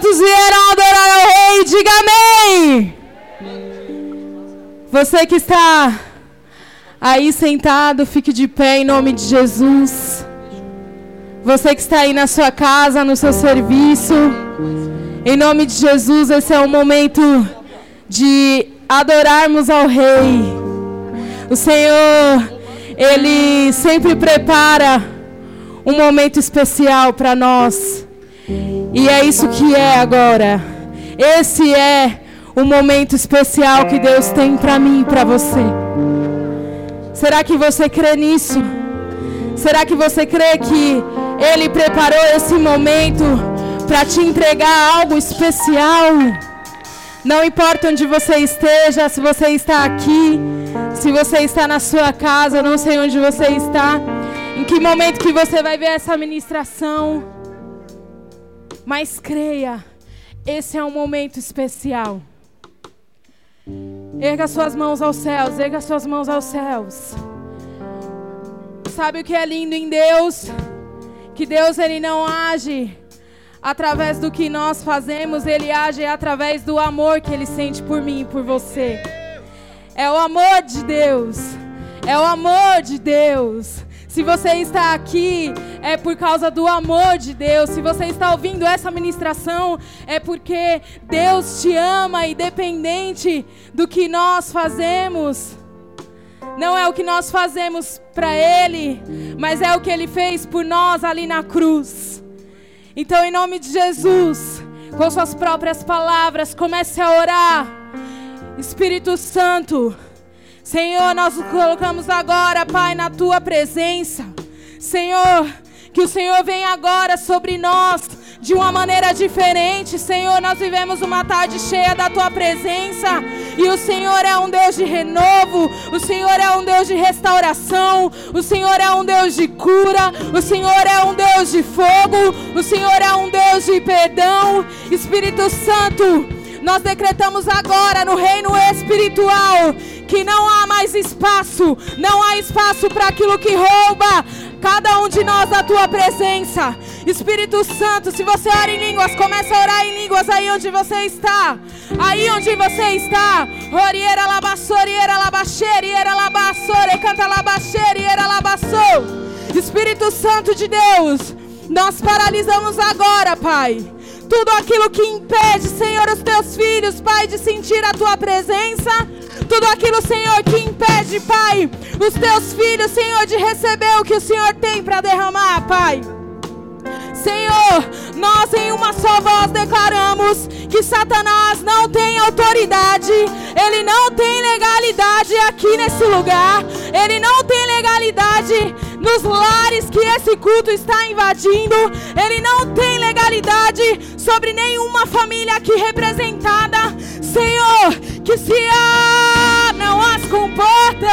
Quantos vieram adorar ao Rei? Diga amém! Você que está aí sentado, fique de pé em nome de Jesus. Você que está aí na sua casa, no seu serviço, em nome de Jesus, esse é o momento de adorarmos ao Rei. O Senhor, Ele sempre prepara um momento especial para nós. E é isso que é agora. Esse é o momento especial que Deus tem para mim e para você. Será que você crê nisso? Será que você crê que Ele preparou esse momento para te entregar algo especial? Não importa onde você esteja, se você está aqui, se você está na sua casa, não sei onde você está, em que momento que você vai ver essa ministração. Mas creia, esse é um momento especial. Erga suas mãos aos céus, erga suas mãos aos céus. Sabe o que é lindo em Deus? Que Deus ele não age através do que nós fazemos, ele age através do amor que ele sente por mim e por você. É o amor de Deus. É o amor de Deus. Se você está aqui, é por causa do amor de Deus. Se você está ouvindo essa ministração, é porque Deus te ama, independente do que nós fazemos. Não é o que nós fazemos para Ele, mas é o que Ele fez por nós ali na cruz. Então, em nome de Jesus, com Suas próprias palavras, comece a orar. Espírito Santo. Senhor, nós nos colocamos agora, Pai, na tua presença. Senhor, que o Senhor venha agora sobre nós de uma maneira diferente. Senhor, nós vivemos uma tarde cheia da tua presença. E o Senhor é um Deus de renovo, o Senhor é um Deus de restauração, o Senhor é um Deus de cura, o Senhor é um Deus de fogo, o Senhor é um Deus de perdão. Espírito Santo, nós decretamos agora no reino espiritual que não há mais espaço, não há espaço para aquilo que rouba cada um de nós da tua presença. Espírito Santo, se você ora em línguas, comece a orar em línguas aí onde você está. Aí onde você está. Oriera labassoriera labaxeriera labassore, canta labaxeriera labassou. Espírito Santo de Deus, nós paralisamos agora, Pai tudo aquilo que impede, Senhor, os teus filhos, Pai, de sentir a tua presença, tudo aquilo, Senhor, que impede, Pai, os teus filhos, Senhor, de receber o que o Senhor tem para derramar, Pai. Senhor, nós em uma só voz declaramos que Satanás não tem autoridade, ele não tem legalidade aqui nesse lugar, ele não tem legalidade nos lares que esse culto está invadindo, ele não tem legalidade sobre nenhuma família aqui representada. Senhor, que se abram as comportas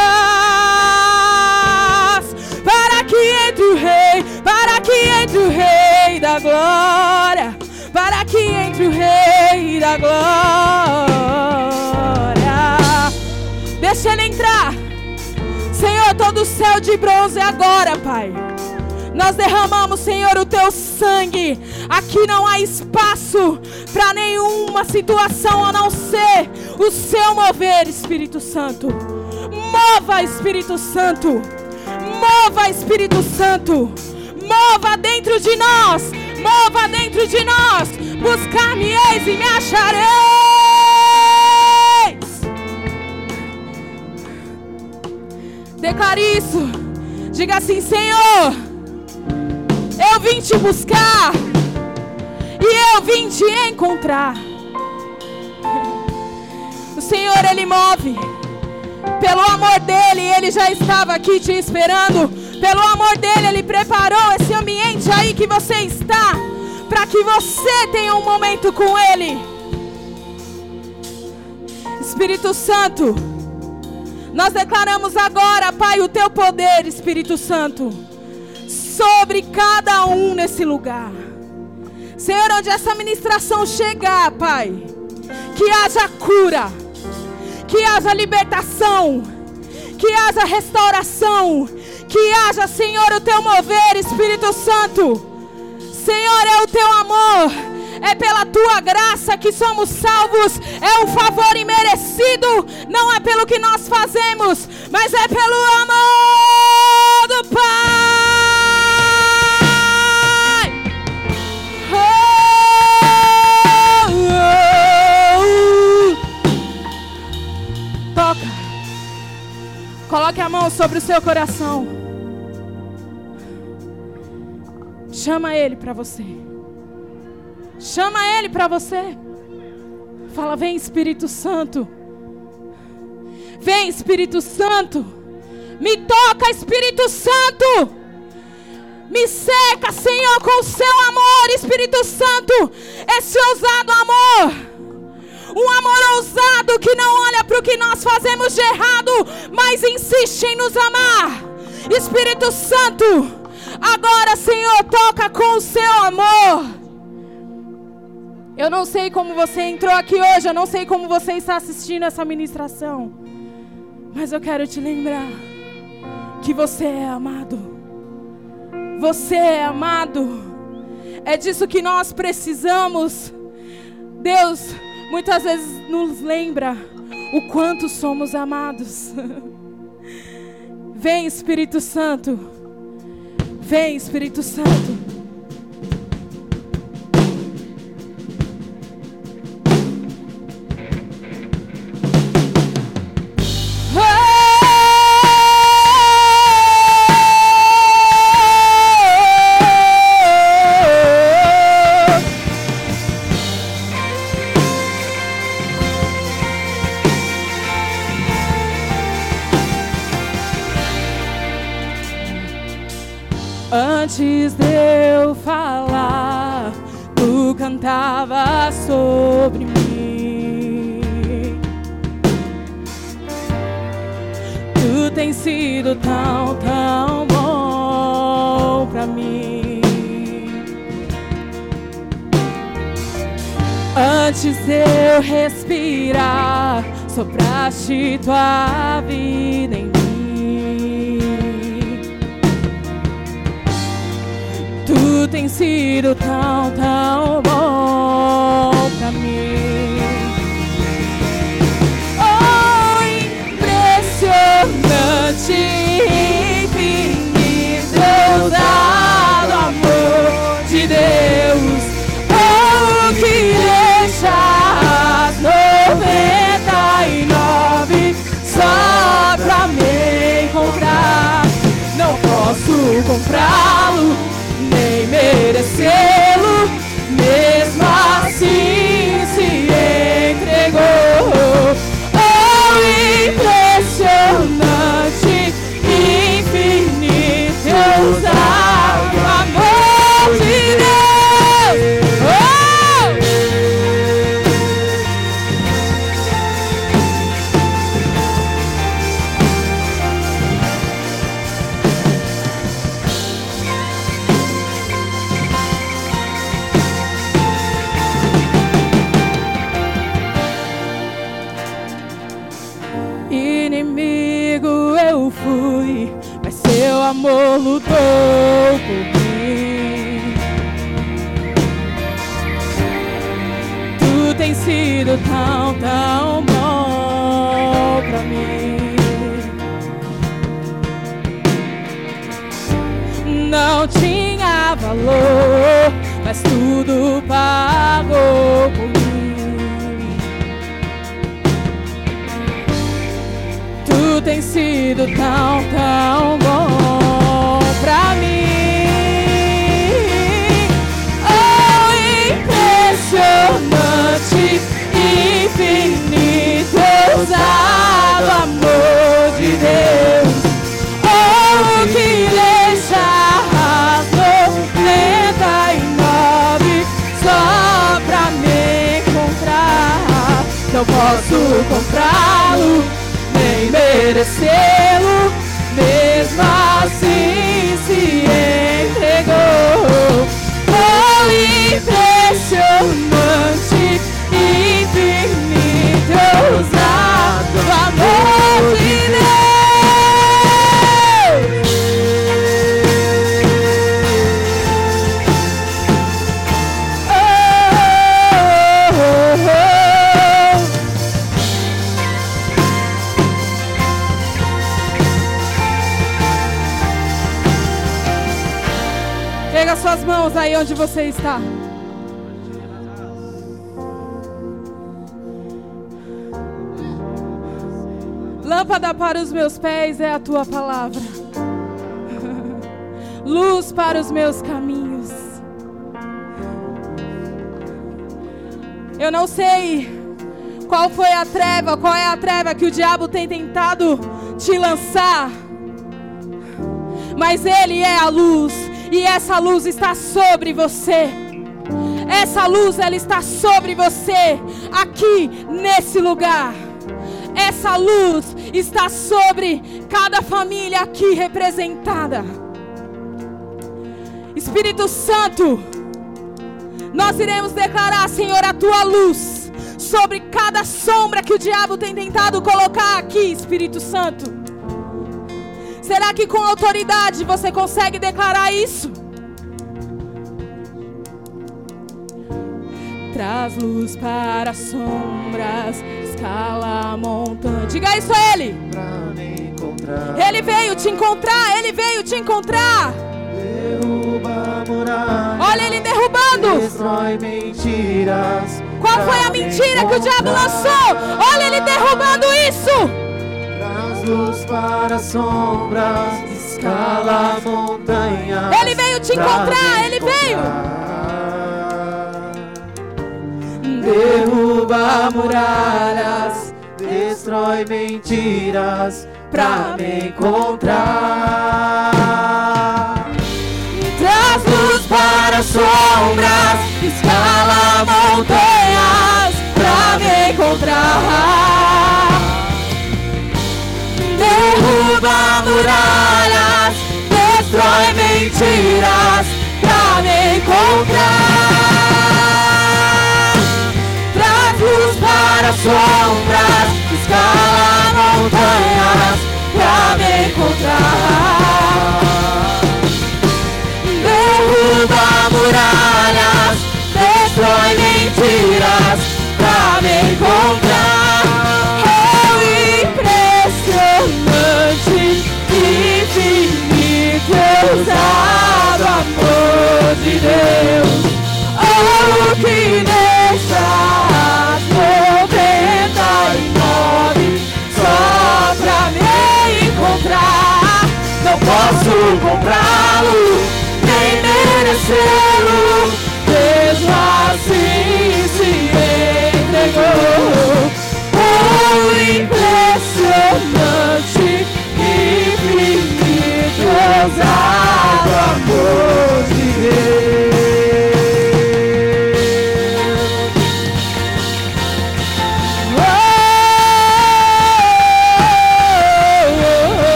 para que entre o rei, para que entre o rei da glória, para que entre o rei da glória. Todo o céu de bronze agora, Pai. Nós derramamos, Senhor, o teu sangue. Aqui não há espaço para nenhuma situação a não ser o seu mover, Espírito Santo. Mova, Espírito Santo. Mova, Espírito Santo. Mova dentro de nós. Mova dentro de nós. Buscar-me-eis e me achareis. Declare isso. Diga assim, Senhor. Eu vim te buscar. E eu vim te encontrar. O Senhor, Ele move. Pelo amor dele, Ele já estava aqui te esperando. Pelo amor dele, Ele preparou esse ambiente aí que você está. Para que você tenha um momento com Ele. Espírito Santo, nós declaramos agora, Pai, o teu poder, Espírito Santo, sobre cada um nesse lugar. Senhor, onde essa ministração chegar, Pai, que haja cura, que haja libertação, que haja restauração, que haja, Senhor, o teu mover, Espírito Santo. Senhor, é o teu amor, É pela tua graça que somos salvos. É um favor imerecido. Não é pelo que nós fazemos, mas é pelo amor do Pai. Coloque a mão sobre o seu coração. Chama ele para você. Chama ele para você. Fala, vem Espírito Santo. Vem Espírito Santo. Me toca, Espírito Santo. Me seca, Senhor, com o seu amor, Espírito Santo. Esse ousado amor um amor ousado que não olha para o que nós fazemos de errado, mas insiste em nos amar. Espírito Santo, agora, Senhor, toca com o seu amor. Eu não sei como você entrou aqui hoje, eu não sei como você está assistindo essa ministração, mas eu quero te lembrar que você é amado. Você é amado. É disso que nós precisamos. Deus, muitas vezes nos lembra o quanto somos amados. Vem, Espírito Santo. Vem, Espírito Santo. Sopraste tua diabo tem tentado te lançar. Mas ele é a luz e essa luz está sobre você. Essa luz ela está sobre você aqui nesse lugar. Essa luz está sobre cada família aqui representada. Espírito Santo, nós iremos declarar, Senhor, a tua luz cada sombra que o diabo tem tentado colocar aqui, Espírito Santo. Será que com autoridade você consegue declarar isso? Traz luz para as sombras, escala a montanha. Diga isso a ele. Ele veio te encontrar, ele veio te encontrar. Olha ele derrubando. Destrói mentiras. Qual foi a mentira que o diabo lançou? Olha ele derrubando isso. Traz luz para as sombras, escala montanhas. Ele veio te encontrar, ele veio. Derruba muralhas, destrói mentiras pra me encontrar. Traz luz para as sombras, escala montanhas Derruba muralhas, destrói mentiras pra me encontrar. Traz luz para as sombras, escala montanhas pra me encontrar. Comprá-lo, nem merecê-lo. Mesmo assim se entregou. Oh, impressionante, infinito, ousado amor de Deus.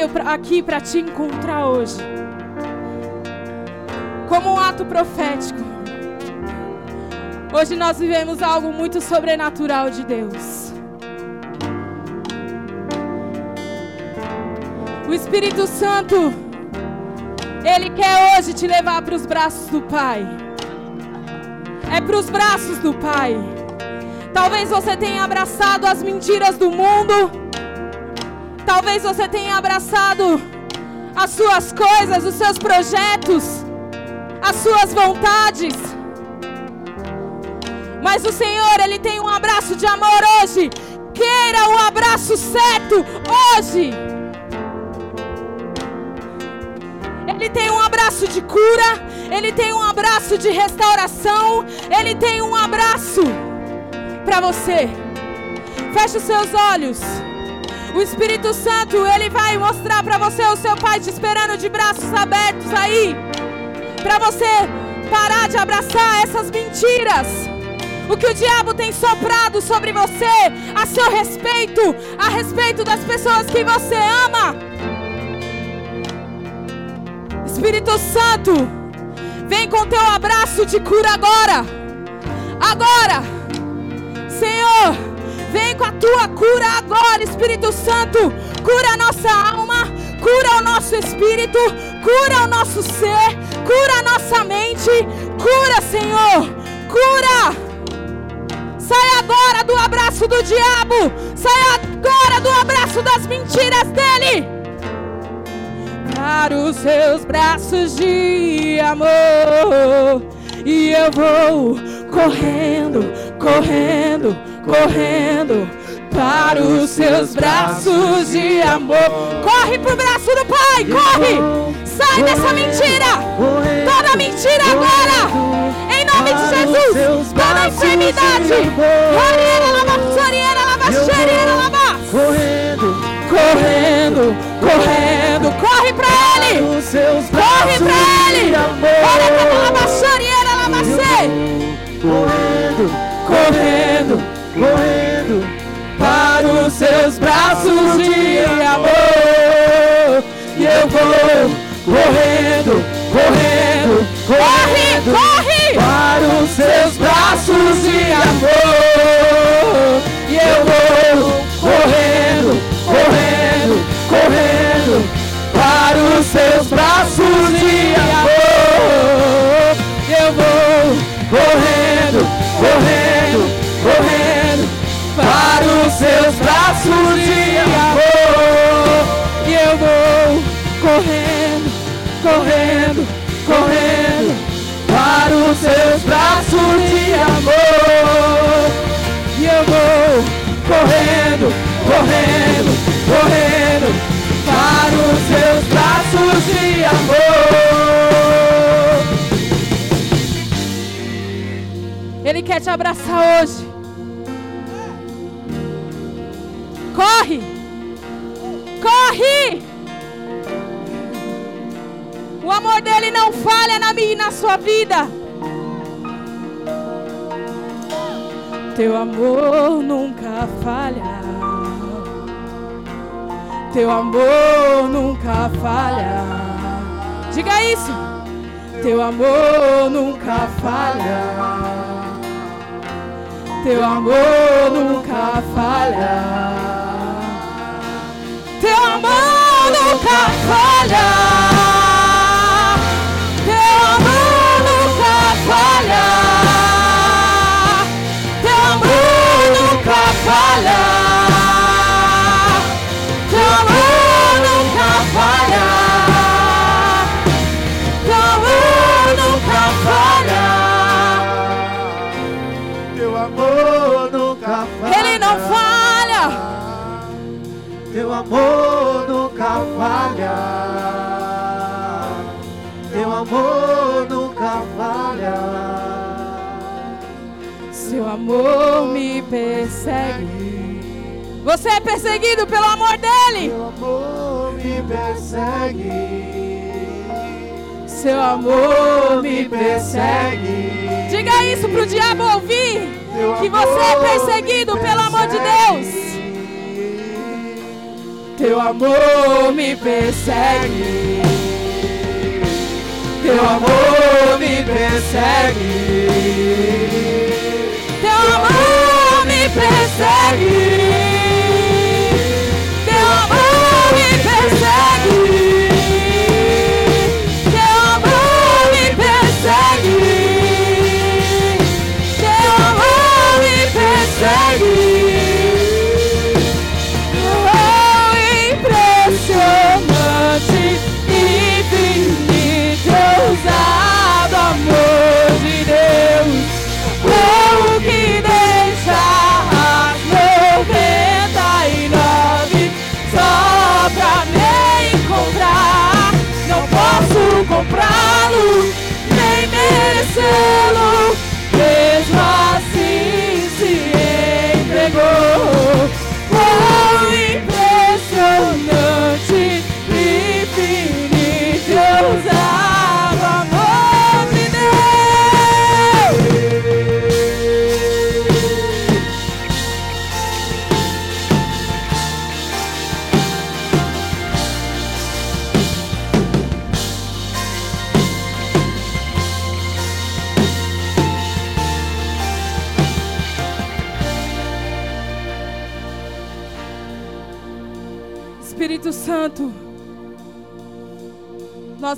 Veio pra- aqui para te encontrar hoje. Como um ato profético. Hoje nós vivemos algo muito sobrenatural de Deus. O Espírito Santo, Ele quer hoje te levar para os braços do Pai. É para os braços do Pai. Talvez você tenha abraçado as mentiras do mundo. Talvez você tenha abraçado as suas coisas, os seus projetos, as suas vontades. Mas o Senhor, Ele tem um abraço de amor hoje. Queira um abraço certo hoje. Ele tem um abraço de cura, ele tem um abraço de restauração, ele tem um abraço para você. Feche os seus olhos. O Espírito Santo, ele vai mostrar para você o seu pai te esperando de braços abertos aí, para você parar de abraçar essas mentiras. O que o diabo tem soprado sobre você, a seu respeito, a respeito das pessoas que você ama. Espírito Santo, vem com teu abraço de cura agora. Agora, Senhor, vem com a tua cura agora, Espírito Santo. cura a nossa alma, cura o nosso espírito, cura o nosso ser, cura a nossa mente, cura, Senhor, cura. Sai agora do abraço do diabo, sai agora do abraço das mentiras dele. Para os seus braços de amor, e eu vou correndo, correndo, correndo para os seus braços de amor. Corre pro braço do Pai, corre! Sai dessa mentira! Toda mentira agora! Em nome de Jesus! Toda enfermidade! Correndo, correndo, correndo, corre pra Ele! Corre pra Ele! Olha pra lavaçarieira, lavacê! Correndo, correndo, correndo para os seus braços de amor. E eu vou correndo, correndo, corre, corre para os seus braços de amor. E eu vou correndo, correndo, correndo para os seus braços de amor. E eu vou correndo, correndo, correndo braços de amor. E eu vou correndo, correndo, correndo para os seus braços de amor. E eu vou correndo, correndo, correndo para os seus braços de amor. Ele quer te abraçar hoje. Corre! Corre! O amor dele não falha na minha e na sua vida. Teu amor nunca falha. Teu amor nunca falha. Diga isso. Teu amor nunca falha. Teu amor nunca falha. Teu amor nunca falha. Amor me persegue. Você é perseguido pelo amor dele. Teu amor me persegue. Seu amor me persegue. Diga isso pro diabo ouvir. Que você é perseguido pelo amor de Deus. Teu amor me persegue. Teu amor me persegue como me persegue.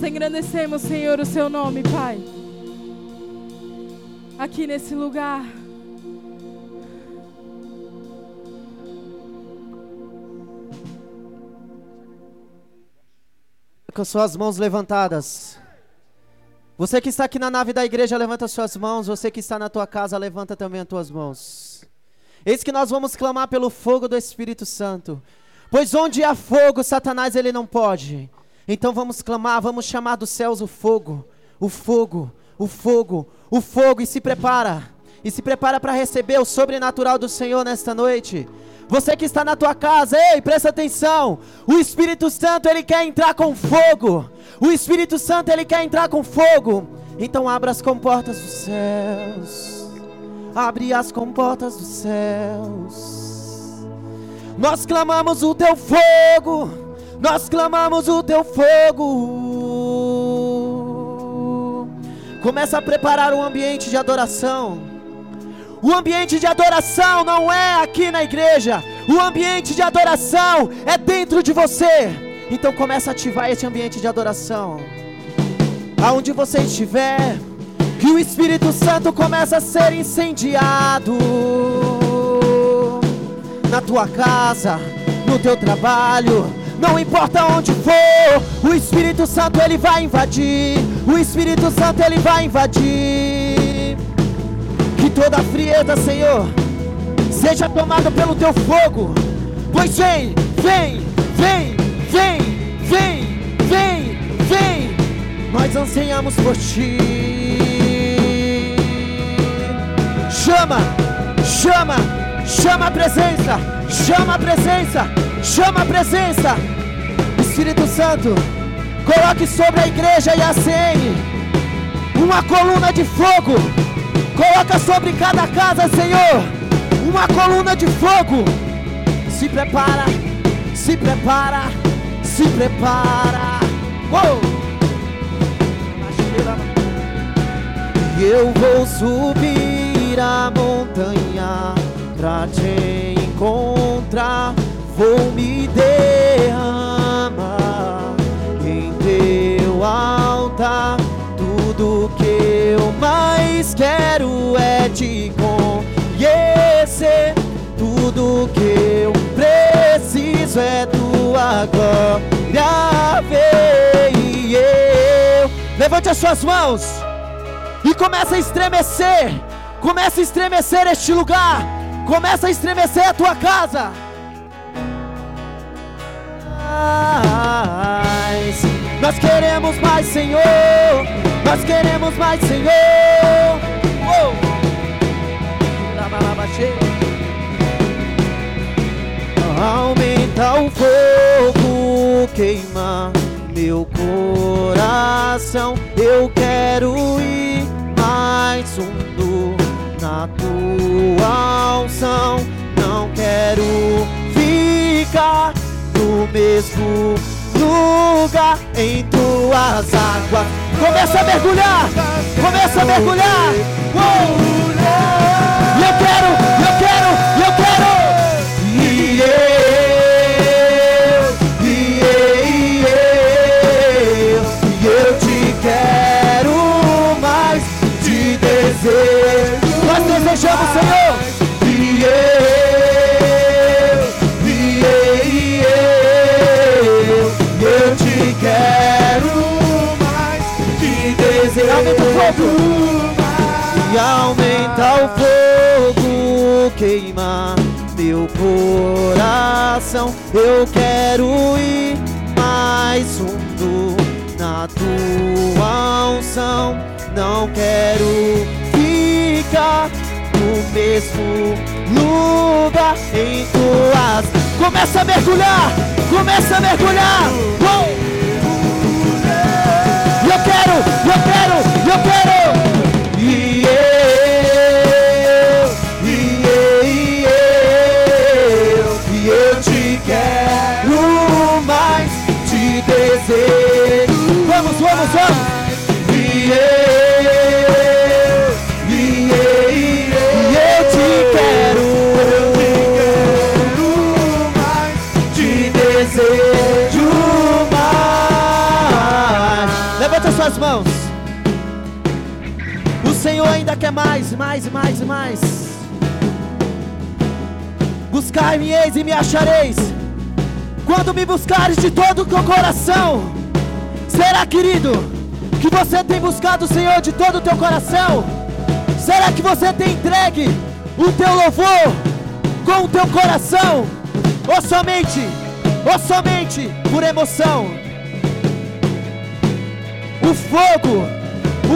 Engrandecemos, Senhor, o seu nome, Pai. Aqui nesse lugar. Com suas mãos levantadas. Você que está aqui na nave da igreja, levanta suas mãos. Você que está na tua casa, levanta também as tuas mãos. Eis que nós vamos clamar pelo fogo do Espírito Santo. Pois onde há fogo, Satanás ele não pode. Então vamos clamar, vamos chamar dos céus o fogo, o fogo, o fogo, o fogo e se prepara. E se prepara para receber o sobrenatural do Senhor nesta noite. Você que está na tua casa, ei, presta atenção. O Espírito Santo, ele quer entrar com fogo. O Espírito Santo, ele quer entrar com fogo. Então abra as comportas dos céus. Abre as comportas dos céus. Nós clamamos o teu fogo. Nós clamamos o teu fogo. Começa a preparar um ambiente de adoração. O ambiente de adoração não é aqui na igreja. O ambiente de adoração é dentro de você. Então começa a ativar esse ambiente de adoração. Aonde você estiver, que o Espírito Santo começa a ser incendiado na tua casa, no teu trabalho, não importa onde for, o Espírito Santo ele vai invadir. O Espírito Santo ele vai invadir que toda a frieza, Senhor, seja tomada pelo teu fogo. Pois vem, vem, vem, vem, vem, vem, vem. Nós ansiamos por ti. Chama, chama, chama a presença, chama a presença, chama a presença. Espírito Santo, coloque sobre a igreja e a CN uma coluna de fogo Coloca sobre cada casa, Senhor, uma coluna de fogo. Se prepara, se prepara, se prepara. Uou! Eu vou subir a montanha pra te encontrar. Vou me derramar em teu altar. Tudo que eu mais quero é te conhecer. Tudo que eu preciso é tua glória ver. E eu levante as suas mãos e comece a estremecer. Comece a estremecer este lugar. Começa a estremecer a tua casa. Nós queremos mais, Senhor. Nós queremos mais, Senhor. Oh. Aumenta o fogo, queima meu coração. Eu quero ir mais fundo na tua unção. Não quero ficar no mesmo lugar em tuas águas. Começa a mergulhar, começa a mergulhar. Uou! E eu quero, eu quero, eu quero. E aumenta o fogo, queima meu coração. Eu quero ir mais fundo na tua unção. Não quero ficar no mesmo lugar em tuas. Começa a mergulhar, começa a mergulhar. Uou! Eu quero, eu quero. Quer mais, mais, mais, mais. Buscai-me eis e me achareis. Quando me buscares de todo o teu coração. Será, querido, que você tem buscado o Senhor de todo o teu coração? Será que você tem entregue o teu louvor com o teu coração? Ou somente, ou somente por emoção? O fogo,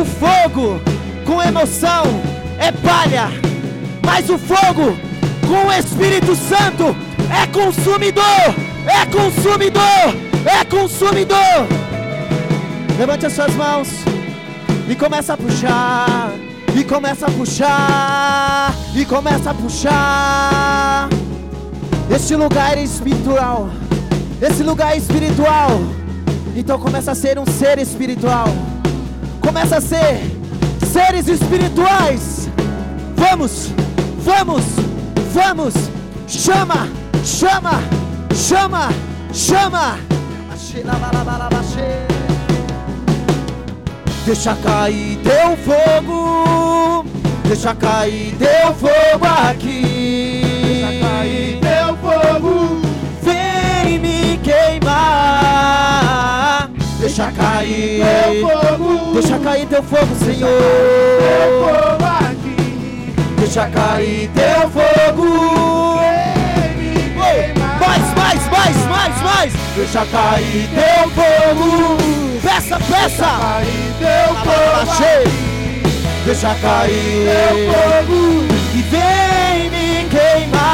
o fogo com emoção é palha, mas o fogo com o Espírito Santo é consumidor, é consumidor, é consumidor. Levante as suas mãos e começa a puxar, e começa a puxar, e começa a puxar. Este lugar é espiritual, esse lugar é espiritual. Então começa a ser um ser espiritual. Começa a ser seres espirituais. Vamos, vamos, vamos. Chama, chama, chama, chama. Deixa cair teu fogo, deixa cair teu fogo aqui. Deixa cair, teu fogo, deixa cair teu fogo, teu Senhor. fogo aqui. Deixa cair teu fogo. Mais, mais, mais, mais, mais. Deixa cair teu fogo. Peça, peça. Cair teu fogo Achei. aqui. Deixa Teu cair fogo, e vem me queimar.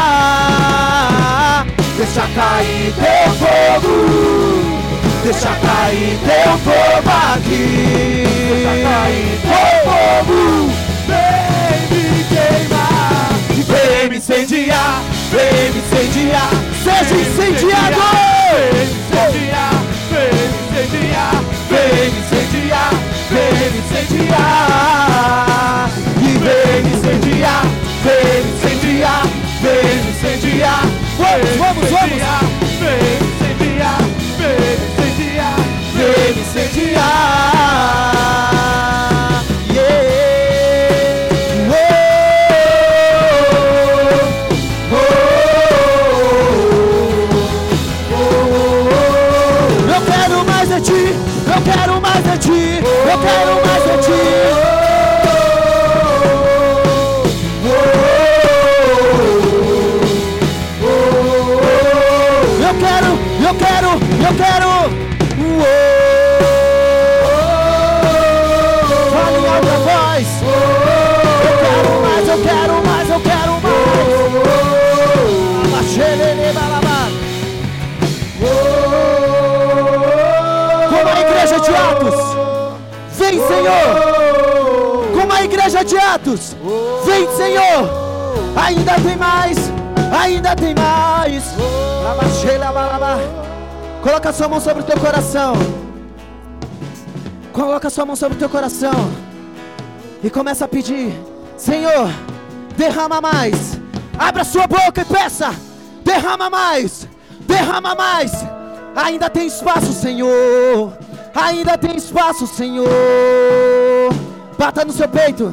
Deixa cair teu fogo. Deixa cair teu fogo aqui. Deixa cair teu fogo, vem me queimar. Vem me incendiar, vem me incendiar, seja incendiado! Vem me incendiar, vem me incendiar. Vem incendiar, vem incendiar, vem me incendiar, vem me incendiar, vem me incendiar. Vamos, vamos, vamos! Como a igreja de Atos. Vem, Senhor. Ainda tem mais. Ainda tem mais. Coloca sua mão sobre o teu coração. Coloca sua mão sobre o teu coração. E começa a pedir: Senhor, derrama mais. Abra sua boca e peça: derrama mais. Derrama mais. Ainda tem espaço, Senhor. Ainda tem espaço, Senhor. Bata no seu peito.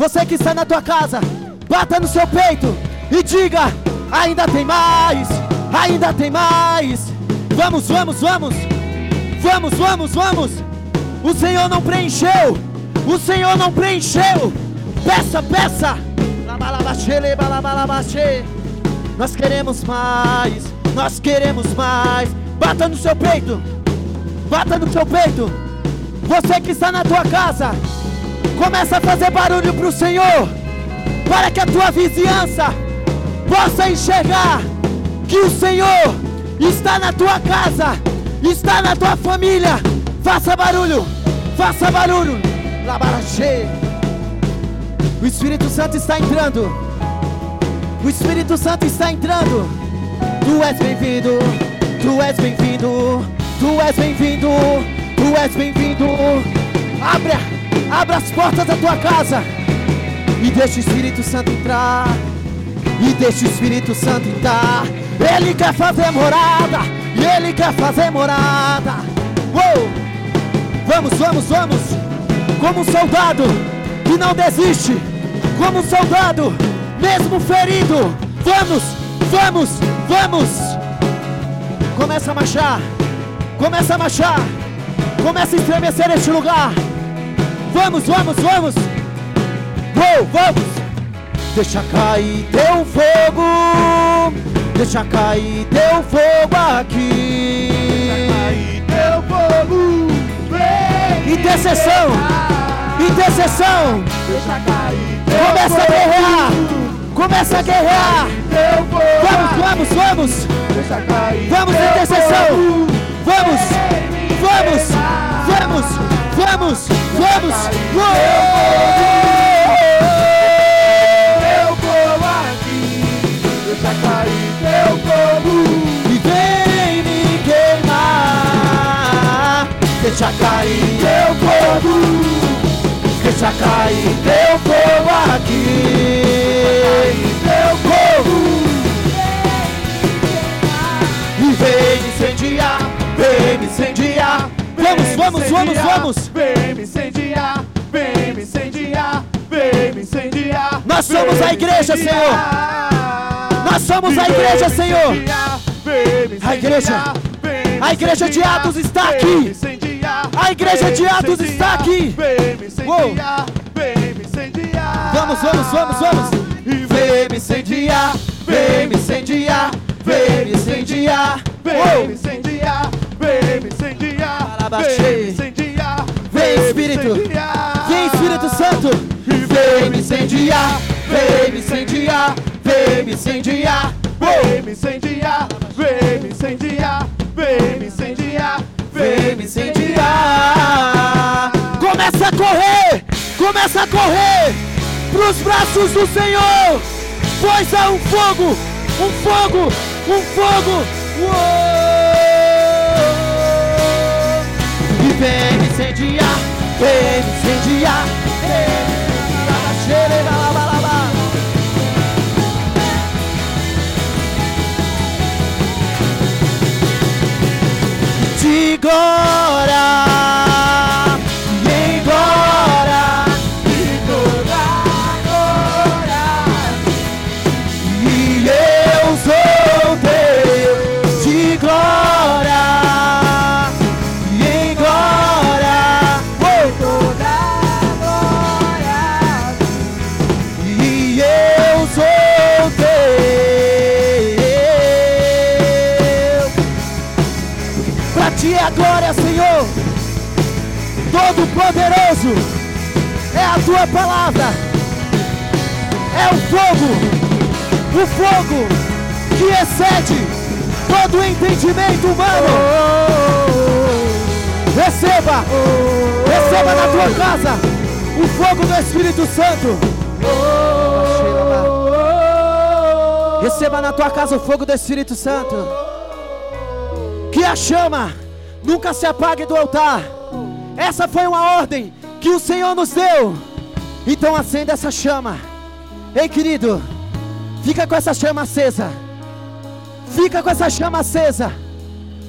Você que está na tua casa, bata no seu peito e diga: ainda tem mais. Ainda tem mais. Vamos, vamos, vamos. Vamos, vamos, vamos. O Senhor não preencheu. O Senhor não preencheu. Peça, peça. Nós queremos mais. Nós queremos mais. Bata no seu peito. Bata no seu peito. Você que está na tua casa, começa a fazer barulho para o Senhor, para que a tua vizinhança possa enxergar que o Senhor está na tua casa, está na tua família. Faça barulho, faça barulho. Labaraxê. O Espírito Santo está entrando. O Espírito Santo está entrando. Tu és bem-vindo, tu és bem-vindo, tu és bem-vindo, tu és bem-vindo. Abra, abra as portas da tua casa e deixa o Espírito Santo entrar. E deixa o Espírito Santo entrar. Ele quer fazer morada, e Ele quer fazer morada. Uou! Vamos, vamos, vamos. Como um soldado que não desiste, como um soldado, mesmo ferido. Vamos, vamos, vamos. Começa a marchar, começa a marchar, começa a estremecer este lugar. Vamos, vamos, vamos. Uou, vamos. Deixa cair teu fogo, deixa cair teu fogo aqui. Aí teu fogo vem Intercessão, intercessão. Deixa cair teu Começa a guerrear, começa a guerrear. Vamos, vamos, vamos, Deixa cair vamos, intercessão. fogo. Vamos, vamos, vamos, vamos, vamos. Uou! Teu fogo aqui Deixa cair teu fogo E vem me queimar. Deixa cair teu fogo. Deixa cair teu fogo aqui. Teu fogo. E vem me incendiar. Vem me incendiar. Vamos, vamos, vamos, vamos. Vem me incendiar Vem me incendiar Vem me incendiar Nós somos a igreja, incendiar. Nós somos a igreja, Senhor. A igreja- a igreja de. Atos está aqui. A igreja de Atos está aqui. Incendiar. Vamos, vamos, vamos, vamos. E Vem me incendiar, vem me incendiar, vem me incendiar. Vem Uou! me incendiar, vem me incendiar, Vem incendiar, Vem, Espírito. incendiar. Vem Espírito Santo, vem me incendiar, vem me incendiar, vem me incendiar. Vem me incendiar, vem me incendiar, vem me incendiar, Vem me incendiar. Começa a correr, começa a correr. Pros braços do Senhor. Pois há um fogo, um fogo, um fogo. Uou! Vem me incendiar, vem me incendiar. Vem me incendiar. Xerebalabalabá. de glória tua palavra é o fogo o fogo que excede todo o entendimento humano. Receba, receba na tua casa o fogo do Espírito Santo. Receba na tua casa o fogo do Espírito Santo. Que a chama nunca se apague do altar. Essa foi uma ordem que o Senhor nos deu. Então acenda essa chama. Ei, querido, fica com essa chama acesa. Fica com essa chama acesa.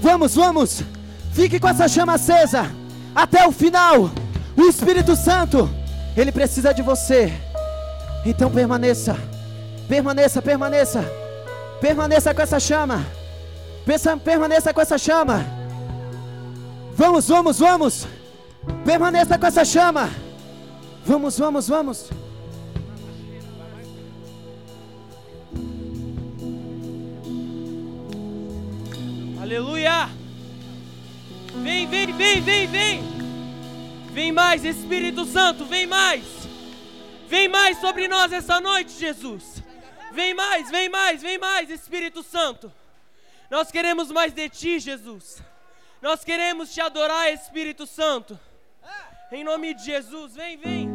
Vamos, vamos. Fique com essa chama acesa até o final. O Espírito Santo, ele precisa de você. Então permaneça. Permaneça, permaneça. Permaneça com essa chama. Permaneça com essa chama. Vamos, vamos, vamos. Permaneça com essa chama. Vamos, vamos, vamos. Aleluia! Vem, vem, vem, vem, vem! Vem mais, Espírito Santo, vem mais! Vem mais sobre nós essa noite, Jesus! Vem mais, vem mais, vem mais, Espírito Santo! Nós queremos mais de Ti, Jesus! Nós queremos Te adorar, Espírito Santo! Em nome de Jesus, vem, vem!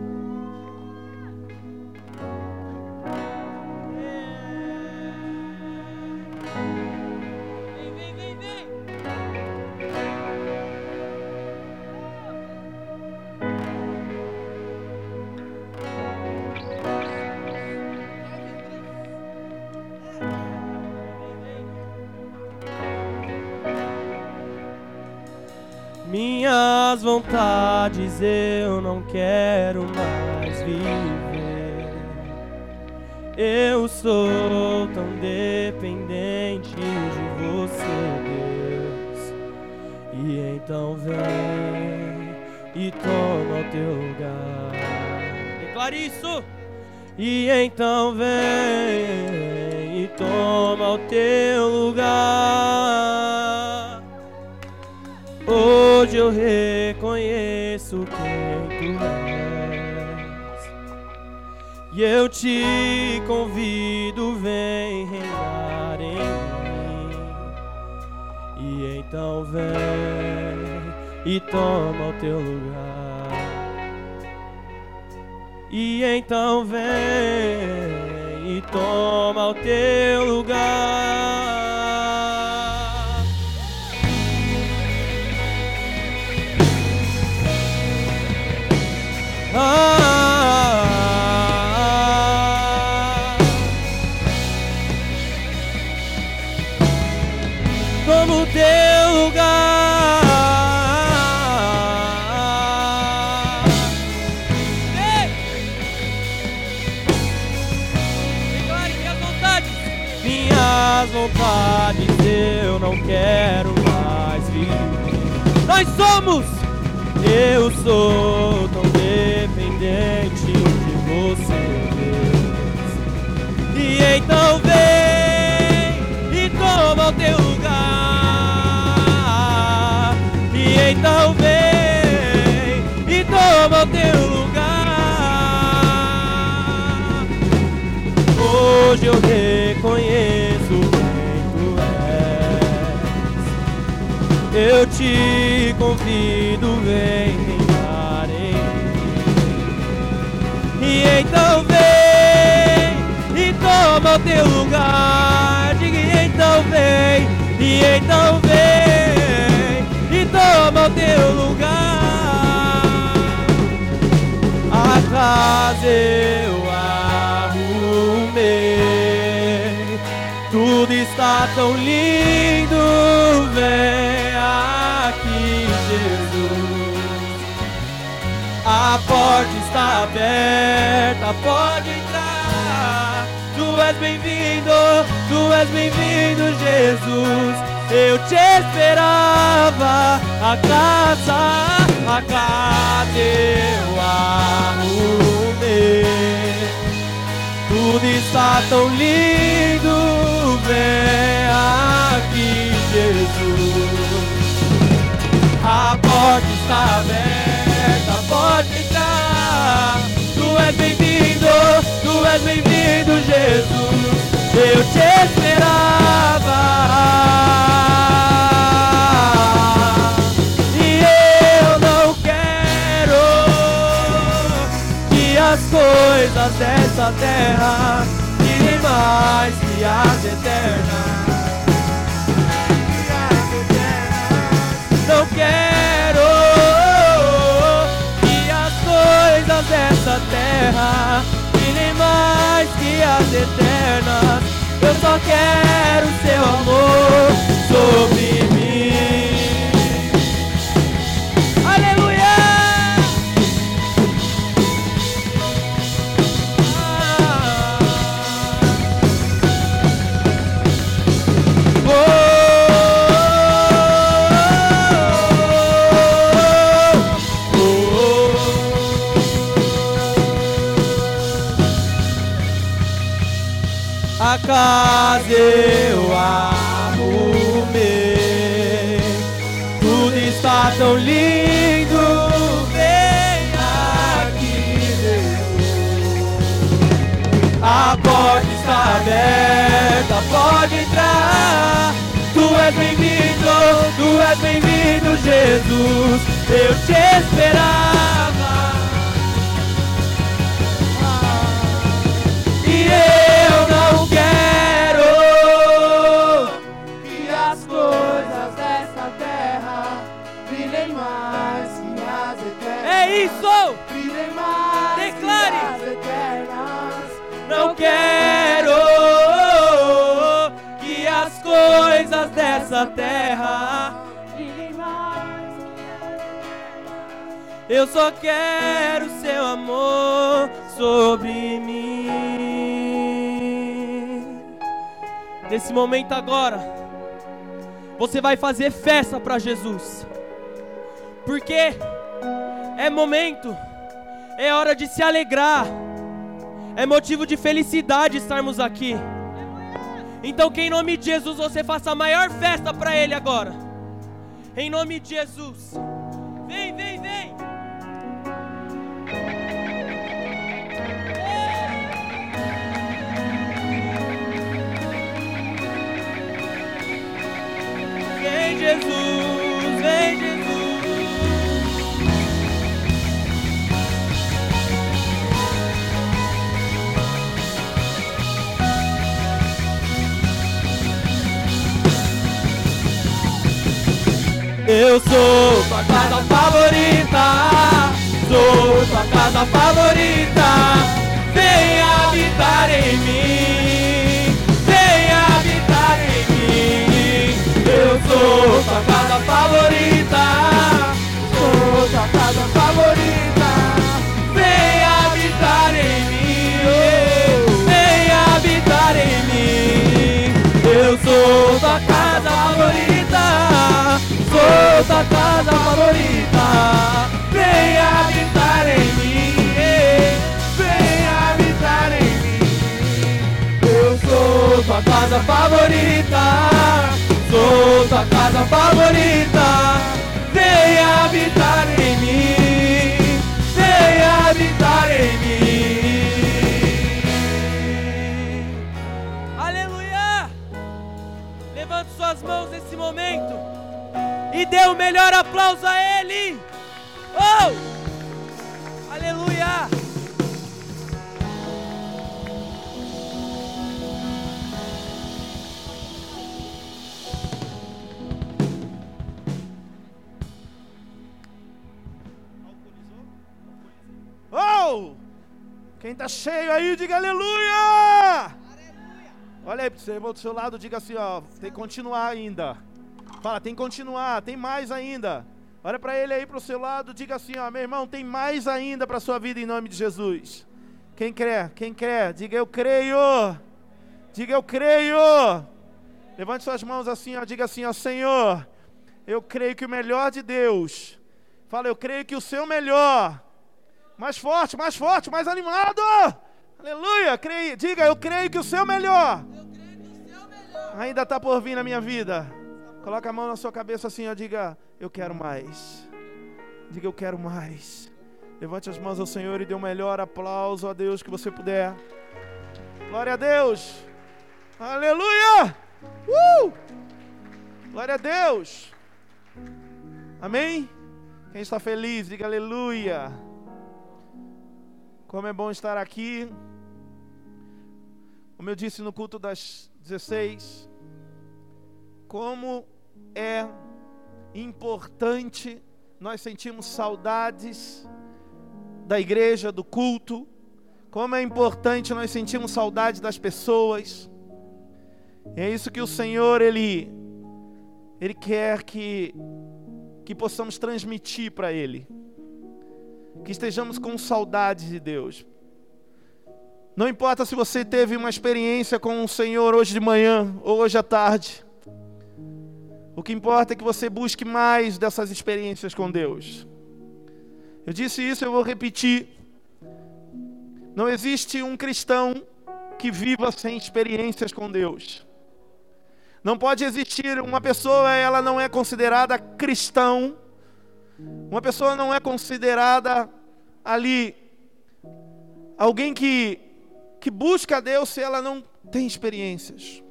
Minhas vontades eu não quero mais viver. Eu sou tão dependente de você, Deus. E então vem e toma o teu lugar. Declare isso. E então vem e toma o teu lugar. Hoje eu reconheço quem tu és. E eu te convido, vem reinar em mim. E então vem e toma o teu lugar. E então vem e toma o teu lugar. Eu não quero mais viver. Nós somos. Eu sou tão dependente de você, Deus. E então vem Eu te convido, vem reinar em mim. E então vem e toma o teu lugar. Diga e então vem, e então vem e toma o teu lugar. A casa eu arrumei, tudo está tão lindo. Vem porta está aberta, pode entrar. Tu és bem-vindo, tu és bem-vindo, Jesus. Eu te esperava, a casa, a casa eu arrumei. Tudo está tão lindo, vem aqui, Jesus. A porta está aberta, pode entrar. És bem-vindo, tu és bem-vindo, Jesus. Eu te esperava. E eu não quero que as coisas dessa terra virem mais que as eternas. Coisas dessa terra virem mais que as eternas. Eu só quero seu amor sobre tu és bem-vindo, Jesus. Eu te esperava. Terra Eu só quero seu amor sobre mim. Nesse momento agora, você vai fazer festa para Jesus. Porque é momento, é hora de se alegrar. É motivo de felicidade estarmos aqui. Então, que em nome de Jesus você faça a maior festa para Ele agora. Em nome de Jesus. Vem, vem, vem. Vem, Jesus, Eu sou tua casa favorita, sou tua casa favorita. Vem habitar em mim, Sou tua casa favorita. Vem habitar em mim. eh, Vem habitar em mim. Eu sou tua casa favorita. Sou tua casa favorita. Vem habitar em mim. Vem habitar em mim. Aleluia! Levante suas mãos nesse momento e dê o melhor aplauso a Ele. Oh! Aleluia! Oh! Quem tá cheio aí, diga aleluia! Olha aí seu irmão do seu lado, diga assim, ó, tem que continuar ainda. Fala, tem que continuar, tem mais ainda. Olha para ele aí pro seu lado, diga assim, ó, meu irmão, tem mais ainda para sua vida em nome de Jesus. Quem crê? Quem crê? Diga eu creio. Diga eu creio. Levante suas mãos assim, ó, diga assim, ó, Senhor, eu creio que o melhor de Deus. Fala, eu creio que o seu melhor mais forte, mais forte, mais animado. Aleluia. Creio, diga, eu creio que o seu melhor. Ainda está por vir na minha vida. Coloca a mão na sua cabeça assim, ó, diga, eu quero mais. Diga, eu quero mais. Levante as mãos ao Senhor e dê o melhor aplauso a Deus que você puder. Glória a Deus. Aleluia. Uh! Glória a Deus. Amém? Quem está feliz, diga aleluia. Como é bom estar aqui. Como eu disse no culto das 16, como é importante nós sentimos saudades da igreja, do culto. Como é importante nós sentimos saudade das pessoas. E é isso que o Senhor ele ele quer que que possamos transmitir para ele que estejamos com saudade de Deus. Não importa se você teve uma experiência com o Senhor hoje de manhã ou hoje à tarde. O que importa é que você busque mais dessas experiências com Deus. Eu disse isso, eu vou repetir. Não existe um cristão que viva sem experiências com Deus. Não pode existir uma pessoa, ela não é considerada cristão uma pessoa não é considerada ali alguém que, que busca a Deus se ela não tem experiências.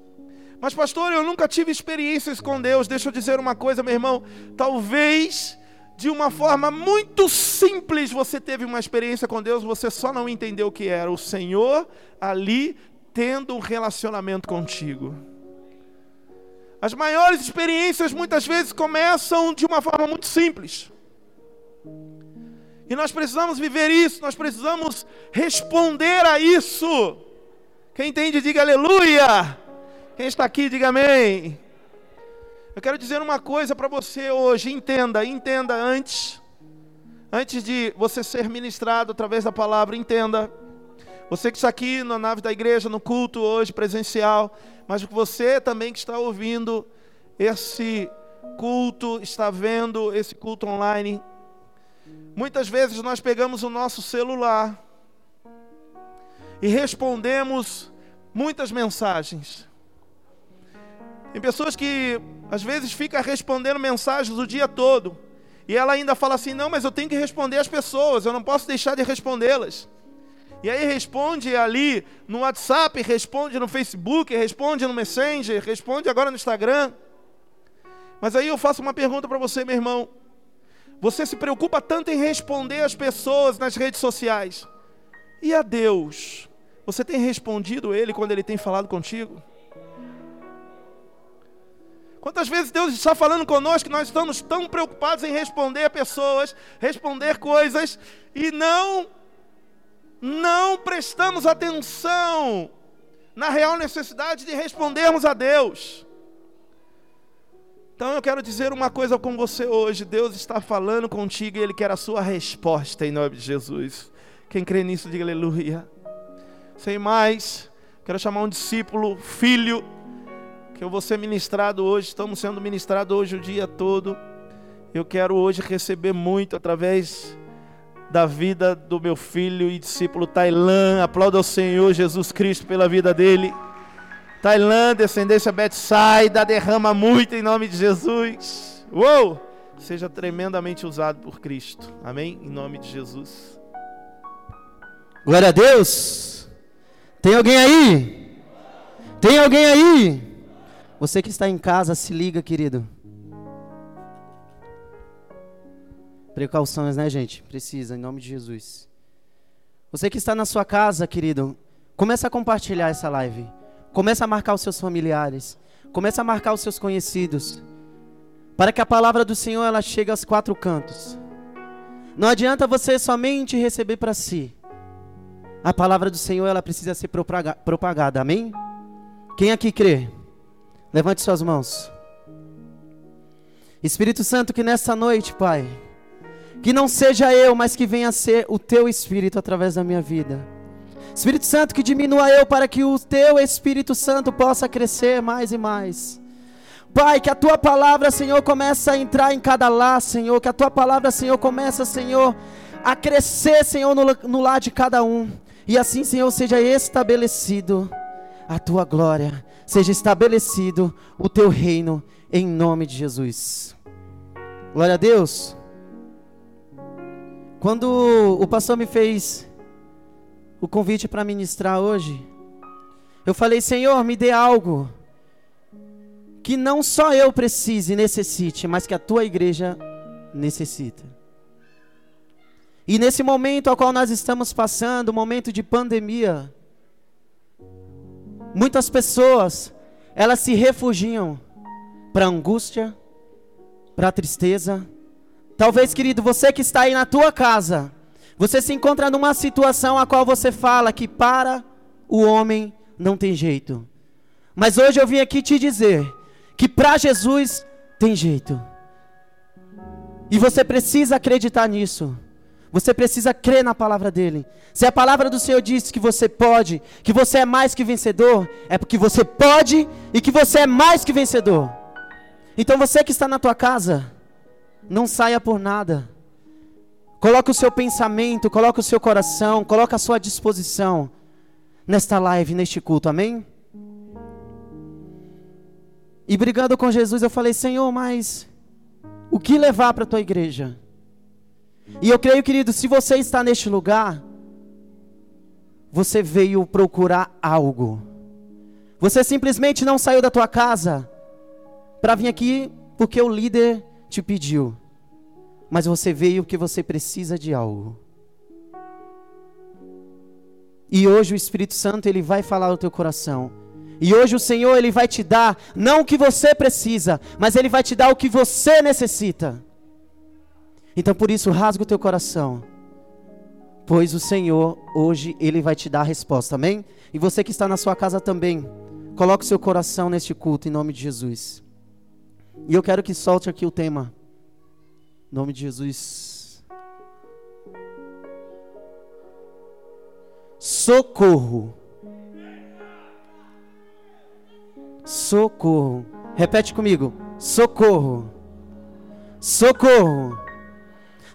Mas, pastor, eu nunca tive experiências com Deus. Deixa eu dizer uma coisa, meu irmão. Talvez de uma forma muito simples você teve uma experiência com Deus, você só não entendeu o que era o Senhor ali tendo um relacionamento contigo. As maiores experiências muitas vezes começam de uma forma muito simples. E nós precisamos viver isso, nós precisamos responder a isso. Quem entende, diga aleluia. Quem está aqui, diga amém. Eu quero dizer uma coisa para você hoje, entenda, entenda antes. Antes de você ser ministrado através da palavra, entenda. Você que está aqui na nave da igreja, no culto hoje presencial, mas você também que está ouvindo esse culto, está vendo esse culto online. Muitas vezes nós pegamos o nosso celular e respondemos muitas mensagens. Tem pessoas que às vezes ficam respondendo mensagens o dia todo. E ela ainda fala assim: não, mas eu tenho que responder as pessoas, eu não posso deixar de respondê-las. E aí responde ali no WhatsApp, responde no Facebook, responde no Messenger, responde agora no Instagram. Mas aí eu faço uma pergunta para você, meu irmão. Você se preocupa tanto em responder as pessoas nas redes sociais. E a Deus? Você tem respondido Ele quando Ele tem falado contigo? Quantas vezes Deus está falando conosco nós estamos tão preocupados em responder pessoas, responder coisas e não não prestamos atenção na real necessidade de respondermos a Deus. Então eu quero dizer uma coisa com você hoje. Deus está falando contigo e Ele quer a sua resposta em nome de Jesus. Quem crê nisso, diga aleluia. Sem mais, quero chamar um discípulo, filho, que eu vou ser ministrado hoje. Estamos sendo ministrados hoje o dia todo. Eu quero hoje receber muito através da vida do meu filho e discípulo Tailã. Aplauda ao Senhor Jesus Cristo pela vida dele. Tailã, descendência Betsaida, derrama muito em nome de Jesus. Uou! Seja tremendamente usado por Cristo. Amém? Em nome de Jesus. Glória a Deus. Tem alguém aí? Tem alguém aí? Você que está em casa, se liga, querido. Precauções, né, gente? Precisa, em nome de Jesus. Você que está na sua casa, querido, começa a compartilhar essa live. Começa a marcar os seus familiares. Começa a marcar os seus conhecidos. Para que a palavra do Senhor ela chegue aos quatro cantos. Não adianta você somente receber para si. A palavra do Senhor ela precisa ser propagada. Amém? Quem aqui crê? Levante suas mãos. Espírito Santo, que nessa noite, Pai, que não seja eu, mas que venha a ser o teu Espírito através da minha vida. Espírito Santo, que diminua eu para que o teu Espírito Santo possa crescer mais e mais. Pai, que a tua palavra, Senhor, comece a entrar em cada lar, Senhor. Que a tua palavra, Senhor, comece, Senhor, a crescer, Senhor, no, no lar de cada um. E assim, Senhor, seja estabelecido a tua glória, seja estabelecido o teu reino, em nome de Jesus. Glória a Deus. Quando o pastor me fez o convite para ministrar hoje, eu falei: Senhor, me dê algo que não só eu precise e necessite, mas que a tua igreja necessita. E nesse momento ao qual nós estamos passando, momento de pandemia, muitas pessoas, elas se refugiam para angústia, para tristeza. Talvez, querido, você que está aí na tua casa, você se encontra numa situação a qual você fala que para o homem não tem jeito. Mas hoje eu vim aqui te dizer que para Jesus tem jeito. E você precisa acreditar nisso. Você precisa crer na palavra dele. Se a palavra do Senhor diz que você pode, que você é mais que vencedor, é porque você pode e que você é mais que vencedor. Então você que está na tua casa, não saia por nada. Coloque o seu pensamento, coloque o seu coração, coloque a sua disposição nesta live, neste culto, amém? E brigando com Jesus, eu falei: Senhor, mas o que levar para a tua igreja? E eu creio, querido, se você está neste lugar, você veio procurar algo. Você simplesmente não saiu da tua casa para vir aqui porque o líder te pediu mas você veio porque você precisa de algo. E hoje o Espírito Santo ele vai falar ao teu coração. E hoje o Senhor ele vai te dar não o que você precisa, mas ele vai te dar o que você necessita. Então por isso, rasga o teu coração. Pois o Senhor, hoje, Ele vai te dar a resposta, amém? E você que está na sua casa também, coloque seu coração neste culto, em nome de Jesus. E eu quero que solte aqui o tema. Em nome de Jesus. Socorro. Socorro. Repete comigo. Socorro. Socorro.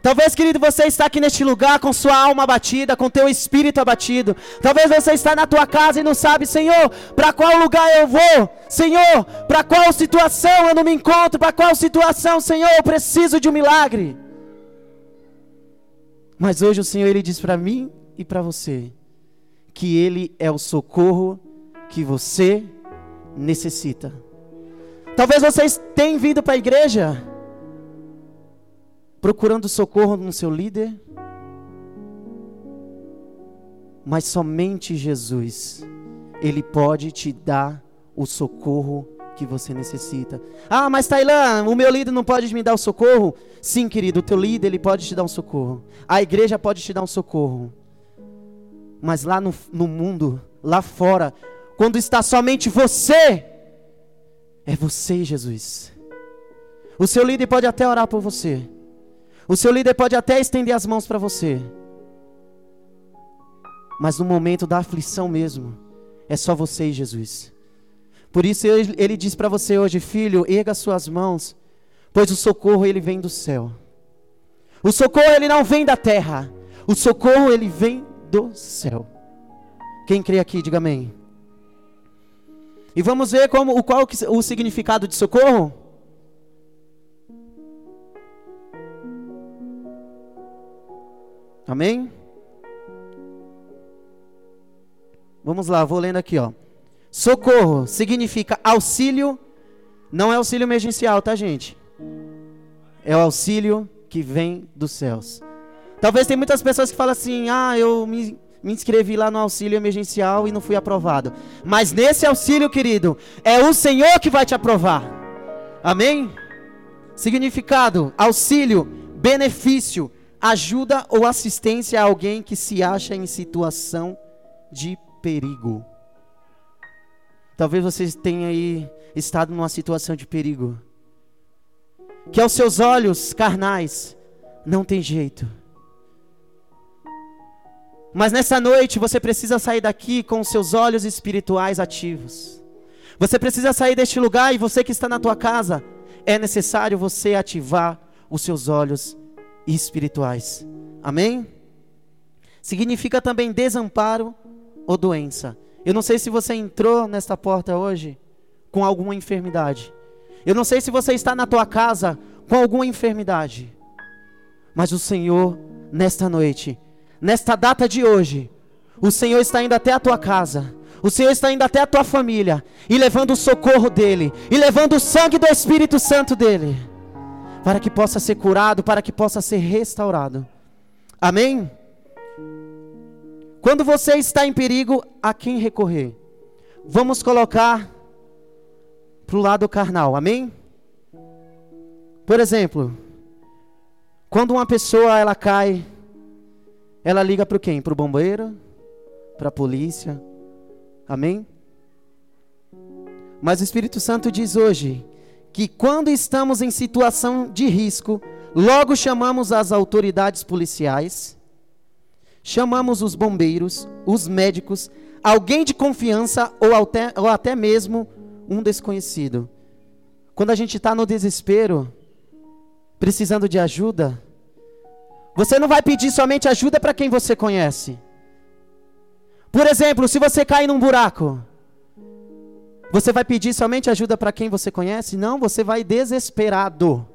Talvez, querido, você está aqui neste lugar com sua alma abatida, com teu espírito abatido. Talvez você está na tua casa e não sabe, Senhor, para qual lugar eu vou? Senhor, para qual situação eu não me encontro? Para qual situação, Senhor, eu preciso de um milagre? Mas hoje o Senhor ele diz para mim e para você que ele é o socorro que você necessita. Talvez vocês tenham vindo para a igreja procurando socorro no seu líder, mas somente Jesus, Ele pode te dar o socorro que você necessita. Ah, mas Tailã, o meu líder não pode me dar o socorro? Sim, querido, o teu líder ele pode te dar um socorro. A igreja pode te dar um socorro. Mas lá no, no mundo, lá fora, quando está somente você, é você, Jesus. O seu líder pode até orar por você. O seu líder pode até estender as mãos para você. Mas no momento da aflição mesmo, é só você e Jesus. Por isso ele, diz para você hoje, filho, erga suas mãos, pois o socorro ele vem do céu. O socorro ele não vem da terra. O socorro ele vem do céu. Quem crê aqui, diga amém. E vamos ver como o qual o significado de socorro? Amém? Vamos lá, vou lendo aqui, ó. Socorro significa auxílio, não é auxílio emergencial, tá, gente? É o auxílio que vem dos céus. Talvez tem muitas pessoas que falam assim: "Ah, eu me, me inscrevi lá no auxílio emergencial e não fui aprovado". Mas nesse auxílio, querido, é o Senhor que vai te aprovar. Amém? Significado: auxílio, benefício, ajuda ou assistência a alguém que se acha em situação de perigo. Talvez você tenha aí estado numa situação de perigo. Que aos seus olhos carnais não tem jeito. Mas nessa noite você precisa sair daqui com os seus olhos espirituais ativos. Você precisa sair deste lugar e você que está na tua casa, é necessário você ativar os seus olhos espirituais. Amém? Significa também desamparo ou doença. Eu não sei se você entrou nesta porta hoje com alguma enfermidade. Eu não sei se você está na tua casa com alguma enfermidade. Mas o Senhor, nesta noite, nesta data de hoje, o Senhor está indo até a tua casa. O Senhor está indo até a tua família e levando o socorro dele, e levando o sangue do Espírito Santo dele para que possa ser curado, para que possa ser restaurado. Amém? Quando você está em perigo, a quem recorrer? Vamos colocar para o lado carnal, amém? Por exemplo, quando uma pessoa ela cai, ela liga para quem? Para o bombeiro? Para a polícia? Amém? Mas o Espírito Santo diz hoje que quando estamos em situação de risco, logo chamamos as autoridades policiais, chamamos os bombeiros, os médicos, alguém de confiança ou até, ou até mesmo um desconhecido. Quando a gente está no desespero, precisando de ajuda, você não vai pedir somente ajuda para quem você conhece. Por exemplo, se você cair num buraco, você vai pedir somente ajuda para quem você conhece? Não, você vai desesperado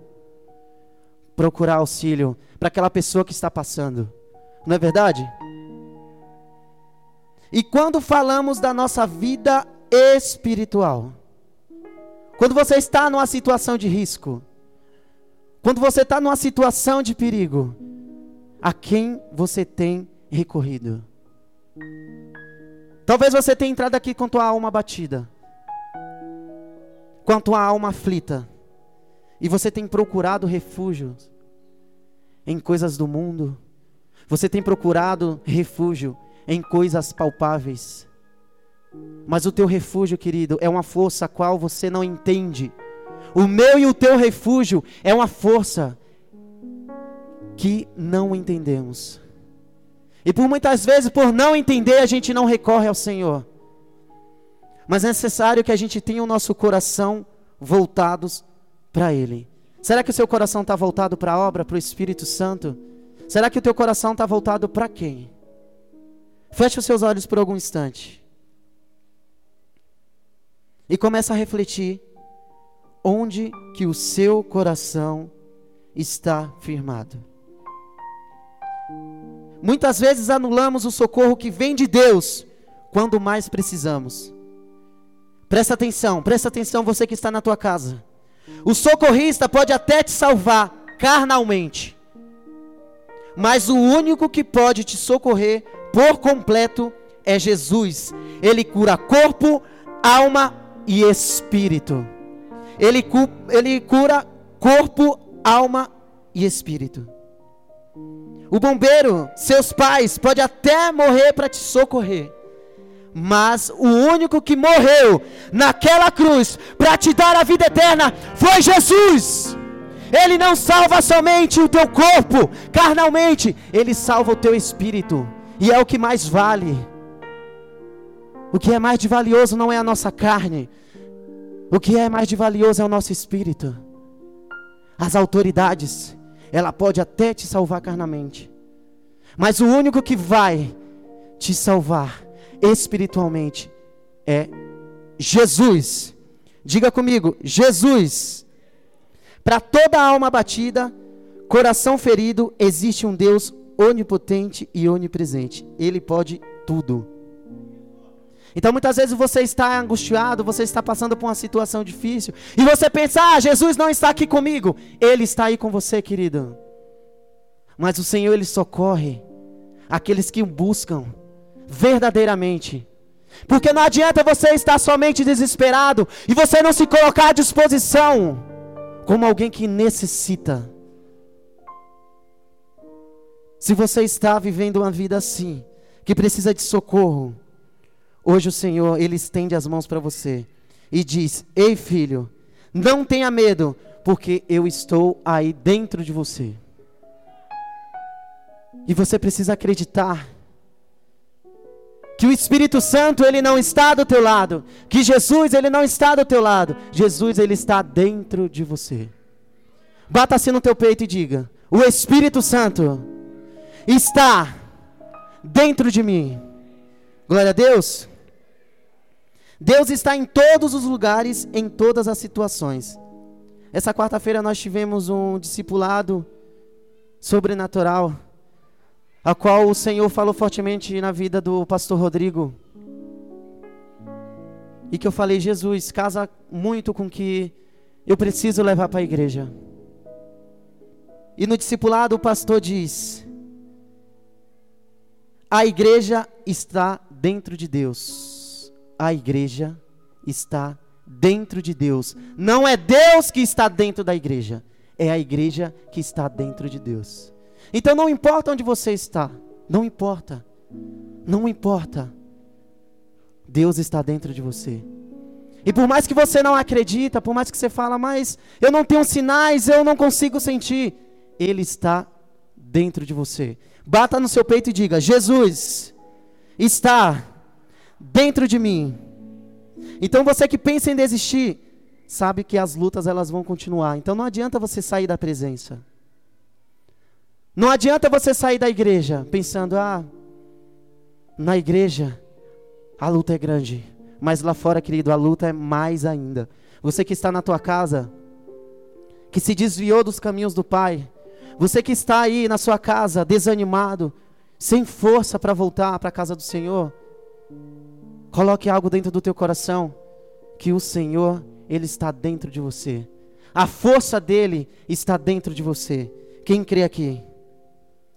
procurar auxílio para aquela pessoa que está passando. Não é verdade? E quando falamos da nossa vida espiritual, quando você está numa situação de risco, quando você está numa situação de perigo, a quem você tem recorrido? Talvez você tenha entrado aqui com tua alma batida quanto a alma aflita, e você tem procurado refúgio em coisas do mundo, você tem procurado refúgio em coisas palpáveis, mas o teu refúgio, querido, é uma força a qual você não entende. O meu e o teu refúgio é uma força que não entendemos. E por muitas vezes, por não entender, a gente não recorre ao Senhor. Mas é necessário que a gente tenha o nosso coração voltados para Ele. Será que o seu coração está voltado para a obra, para o Espírito Santo? Será que o teu coração está voltado para quem? Feche os seus olhos por algum instante. E começa a refletir onde que o seu coração está firmado. Muitas vezes anulamos o socorro que vem de Deus quando mais precisamos. Presta atenção, presta atenção você que está na tua casa. O socorrista pode até te salvar carnalmente, mas o único que pode te socorrer por completo é Jesus. Ele cura corpo, alma e espírito. Ele, cu ele cura corpo, alma e espírito. O bombeiro, seus pais, pode até morrer para te socorrer. Mas o único que morreu naquela cruz para te dar a vida eterna foi Jesus. Ele não salva somente o teu corpo carnalmente, ele salva o teu espírito. E é o que mais vale. O que é mais de valioso não é a nossa carne. O que é mais de valioso é o nosso espírito. As autoridades, ela pode até te salvar carnalmente. Mas o único que vai te salvar espiritualmente é Jesus. Diga comigo, Jesus. Para toda alma batida, coração ferido, existe um Deus onipotente e onipresente. Ele pode tudo. Então muitas vezes você está angustiado, você está passando por uma situação difícil, e você pensa: "Ah, Jesus não está aqui comigo". Ele está aí com você, querido. Mas o Senhor ele socorre aqueles que o buscam verdadeiramente. Porque não adianta você estar somente desesperado e você não se colocar à disposição como alguém que necessita. Se você está vivendo uma vida assim, que precisa de socorro, hoje o Senhor, Ele estende as mãos para você e diz: Ei filho, não tenha medo, porque eu estou aí dentro de você. E você precisa acreditar que o Espírito Santo ele não está do teu lado, que Jesus ele não está do teu lado, Jesus ele está dentro de você. Bata assim no teu peito e diga: O Espírito Santo está dentro de mim. Glória a Deus. Deus está em todos os lugares, em todas as situações. Essa quarta-feira nós tivemos um discipulado sobrenatural a qual o Senhor falou fortemente na vida do pastor Rodrigo. E que eu falei, Jesus, casa muito com que eu preciso levar para a igreja. E no discipulado o pastor diz: A igreja está dentro de Deus. A igreja está dentro de Deus. Não é Deus que está dentro da igreja, é a igreja que está dentro de Deus. Então não importa onde você está, não importa, não importa. Deus está dentro de você. E por mais que você não acredita, por mais que você fala, mas eu não tenho sinais, eu não consigo sentir, Ele está dentro de você. Bata no seu peito e diga: Jesus está dentro de mim. Então você que pensa em desistir, sabe que as lutas elas vão continuar. Então não adianta você sair da presença. Não adianta você sair da igreja pensando, ah, na igreja a luta é grande, mas lá fora, querido, a luta é mais ainda. Você que está na tua casa, que se desviou dos caminhos do Pai, você que está aí na sua casa desanimado, sem força para voltar para a casa do Senhor, coloque algo dentro do teu coração, que o Senhor, Ele está dentro de você. A força dele está dentro de você. Quem crê aqui?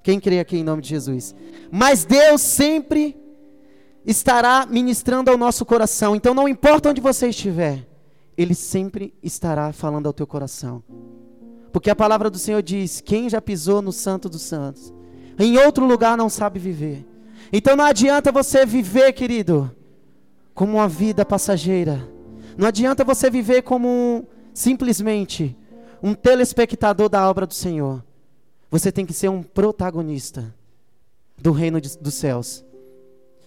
Quem crê aqui em nome de Jesus? Mas Deus sempre estará ministrando ao nosso coração. Então não importa onde você estiver, Ele sempre estará falando ao teu coração. Porque a palavra do Senhor diz: quem já pisou no Santo dos Santos, em outro lugar não sabe viver. Então não adianta você viver, querido, como uma vida passageira. Não adianta você viver como um, simplesmente um telespectador da obra do Senhor. Você tem que ser um protagonista. do reino de, dos céus.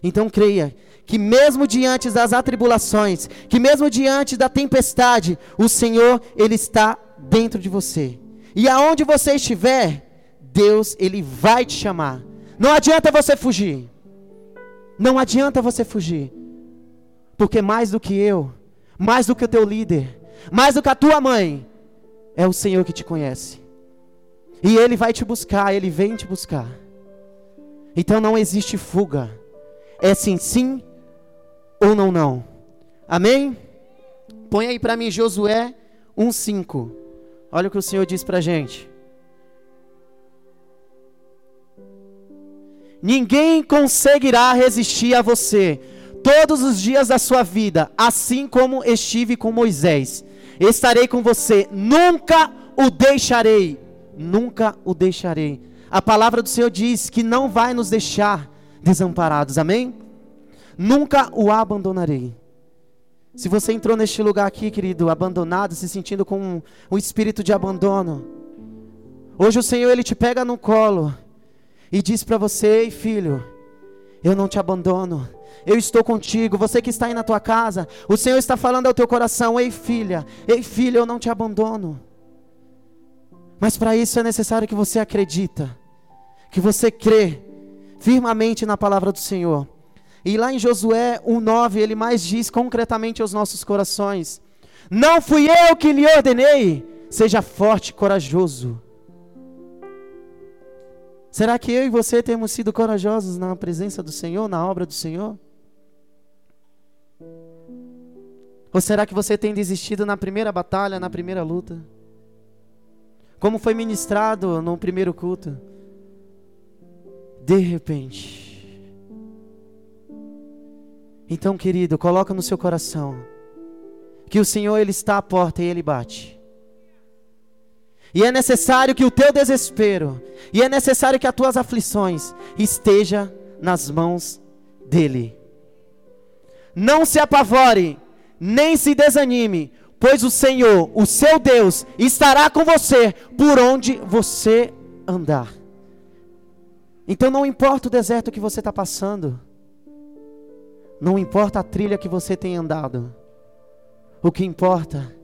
Então creia que mesmo diante das atribulações, que mesmo diante da tempestade, o Senhor ele está dentro de você. E aonde você estiver, Deus ele vai te chamar. Não adianta você fugir. Não adianta você fugir. Porque mais do que eu, mais do que o teu líder, mais do que a tua mãe, é o Senhor que te conhece. E ele vai te buscar, ele vem te buscar. Então não existe fuga. É sim, sim ou não, não. Amém? Põe aí para mim Josué 1,5. Olha o que o Senhor diz para gente. Ninguém conseguirá resistir a você todos os dias da sua vida, assim como estive com Moisés. Estarei com você, nunca o deixarei. Nunca o deixarei. A palavra do Senhor diz que não vai nos deixar desamparados, amém? Nunca o abandonarei. Se você entrou neste lugar aqui, querido, abandonado, se sentindo com um, espírito de abandono, hoje o Senhor ele te pega no colo e diz para você, ei filho, eu não te abandono, eu estou contigo. Você que está aí na tua casa, o Senhor está falando ao teu coração, ei filha, ei filho, eu não te abandono. Mas para isso é necessário que você acredita, que você crê firmemente na palavra do Senhor. E lá em Josué 1,9 ele mais diz concretamente aos nossos corações: Não fui eu que lhe ordenei, seja forte e corajoso. Será que eu e você temos sido corajosos na presença do Senhor, na obra do Senhor? Ou será que você tem desistido na primeira batalha, na primeira luta? Como foi ministrado no primeiro culto? De repente, então, querido, coloca no seu coração que o Senhor ele está à porta e ele bate. E é necessário que o teu desespero, e é necessário que as tuas aflições esteja nas mãos dele. Não se apavore, nem se desanime, pois o Senhor, o seu Deus, estará com você por onde você andar. Então não importa o deserto que você está passando. Não importa a trilha que você tem andado. O que importa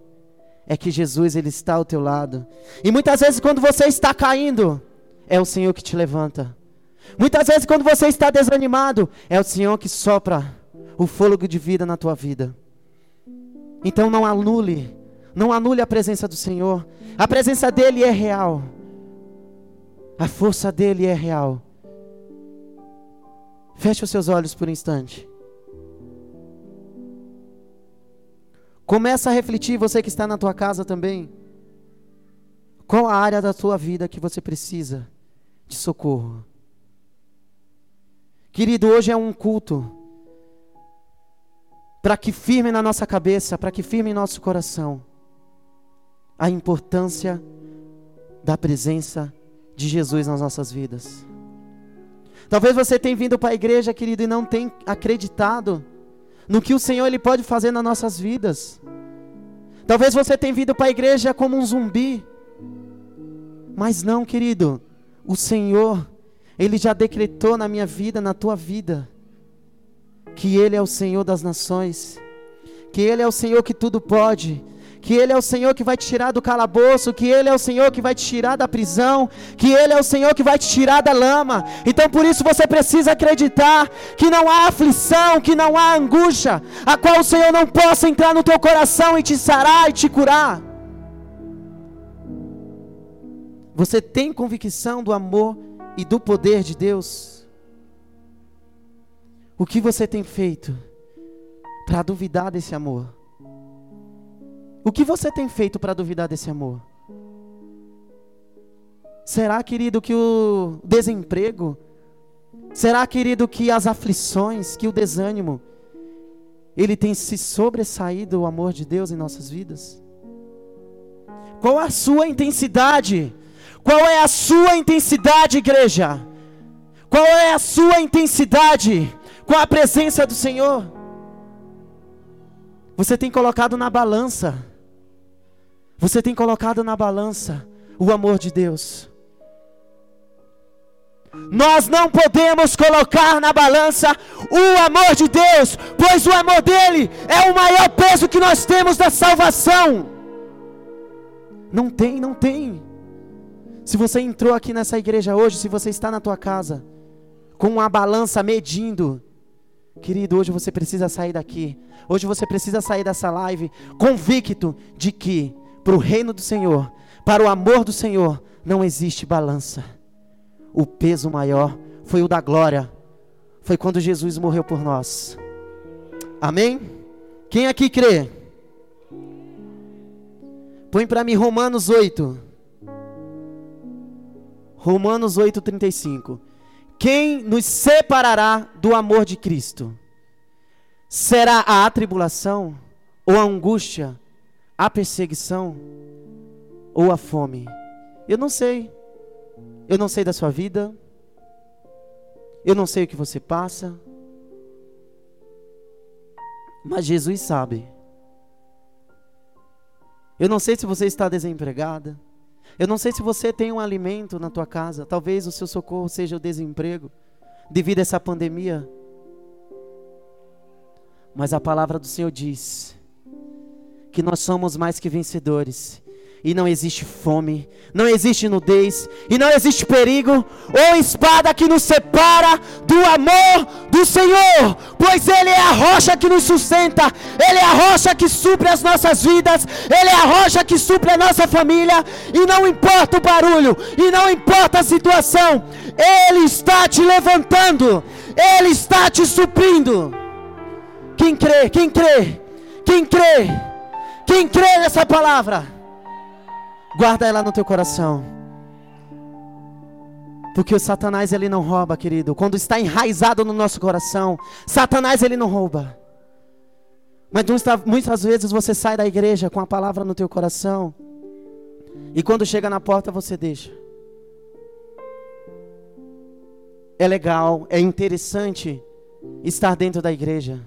é que Jesus ele está ao teu lado. E muitas vezes quando você está caindo, é o Senhor que te levanta. Muitas vezes quando você está desanimado, é o Senhor que sopra o fôlego de vida na tua vida. Então não anule, não anule a presença do Senhor. A presença dele é real. A força dele é real. Feche os seus olhos por um instante. Começa a refletir, você que está na tua casa também. Qual a área da tua vida que você precisa de socorro? Querido, hoje é um culto para que firme na nossa cabeça, para que firme em nosso coração a importância da presença de Jesus nas nossas vidas. Talvez você tenha vindo para a igreja, querido, e não tenha acreditado no que o Senhor ele pode fazer nas nossas vidas. Talvez você tenha vindo para a igreja como um zumbi, mas não, querido. O Senhor, ele já decretou na minha vida, na tua vida, que ele é o Senhor das nações, que ele é o Senhor que tudo pode que Ele é o Senhor que vai te tirar do calabouço, que Ele é o Senhor que vai te tirar da prisão, que Ele é o Senhor que vai te tirar da lama. Então por isso você precisa acreditar que não há aflição, que não há angústia, a qual o Senhor não possa entrar no teu coração e te sarar e te curar. Você tem convicção do amor e do poder de Deus? O que você tem feito para duvidar desse amor? O que você tem feito para duvidar desse amor? Será, querido, que o desemprego, será, querido, que as aflições, que o desânimo, ele tem se sobressaído o amor de Deus em nossas vidas? Qual a sua intensidade? Qual é a sua intensidade, igreja? Qual é a sua intensidade com a presença do Senhor? Você tem colocado na balança você tem colocado na balança o amor de Deus. Nós não podemos colocar na balança o amor de Deus, pois o amor dele é o maior peso que nós temos da salvação. Não tem, não tem. Se você entrou aqui nessa igreja hoje, se você está na tua casa com uma balança medindo, querido, hoje você precisa sair daqui. Hoje você precisa sair dessa live convicto de que para o reino do Senhor, para o amor do Senhor, não existe balança. O peso maior foi o da glória. Foi quando Jesus morreu por nós. Amém? Quem aqui crê? Põe para mim Romanos 8. Romanos 8:35. Quem nos separará do amor de Cristo? Será a atribulação ou a angústia, a perseguição ou a fome? Eu não sei. Eu não sei da sua vida. Eu não sei o que você passa. Mas Jesus sabe. Eu não sei se você está desempregada. Eu não sei se você tem um alimento na tua casa. Talvez o seu socorro seja o desemprego devido a essa pandemia. Mas a palavra do Senhor diz que nós somos mais que vencedores e não existe fome, não existe nudez, e não existe perigo ou espada que nos separa do amor do Senhor, pois Ele é a rocha que nos sustenta, Ele é a rocha que supre as nossas vidas, Ele é a rocha que supre a nossa família, e não importa o barulho, e não importa a situação, Ele está te levantando, Ele está te suprindo. Quem crê, quem crê, quem crê, quem crê nessa palavra? Guarda ela no teu coração. Porque o Satanás ele não rouba, querido. Quando está enraizado no nosso coração, Satanás ele não rouba. Mas muitas vezes você sai da igreja com a palavra no teu coração. E quando chega na porta você deixa. É legal, é interessante estar dentro da igreja.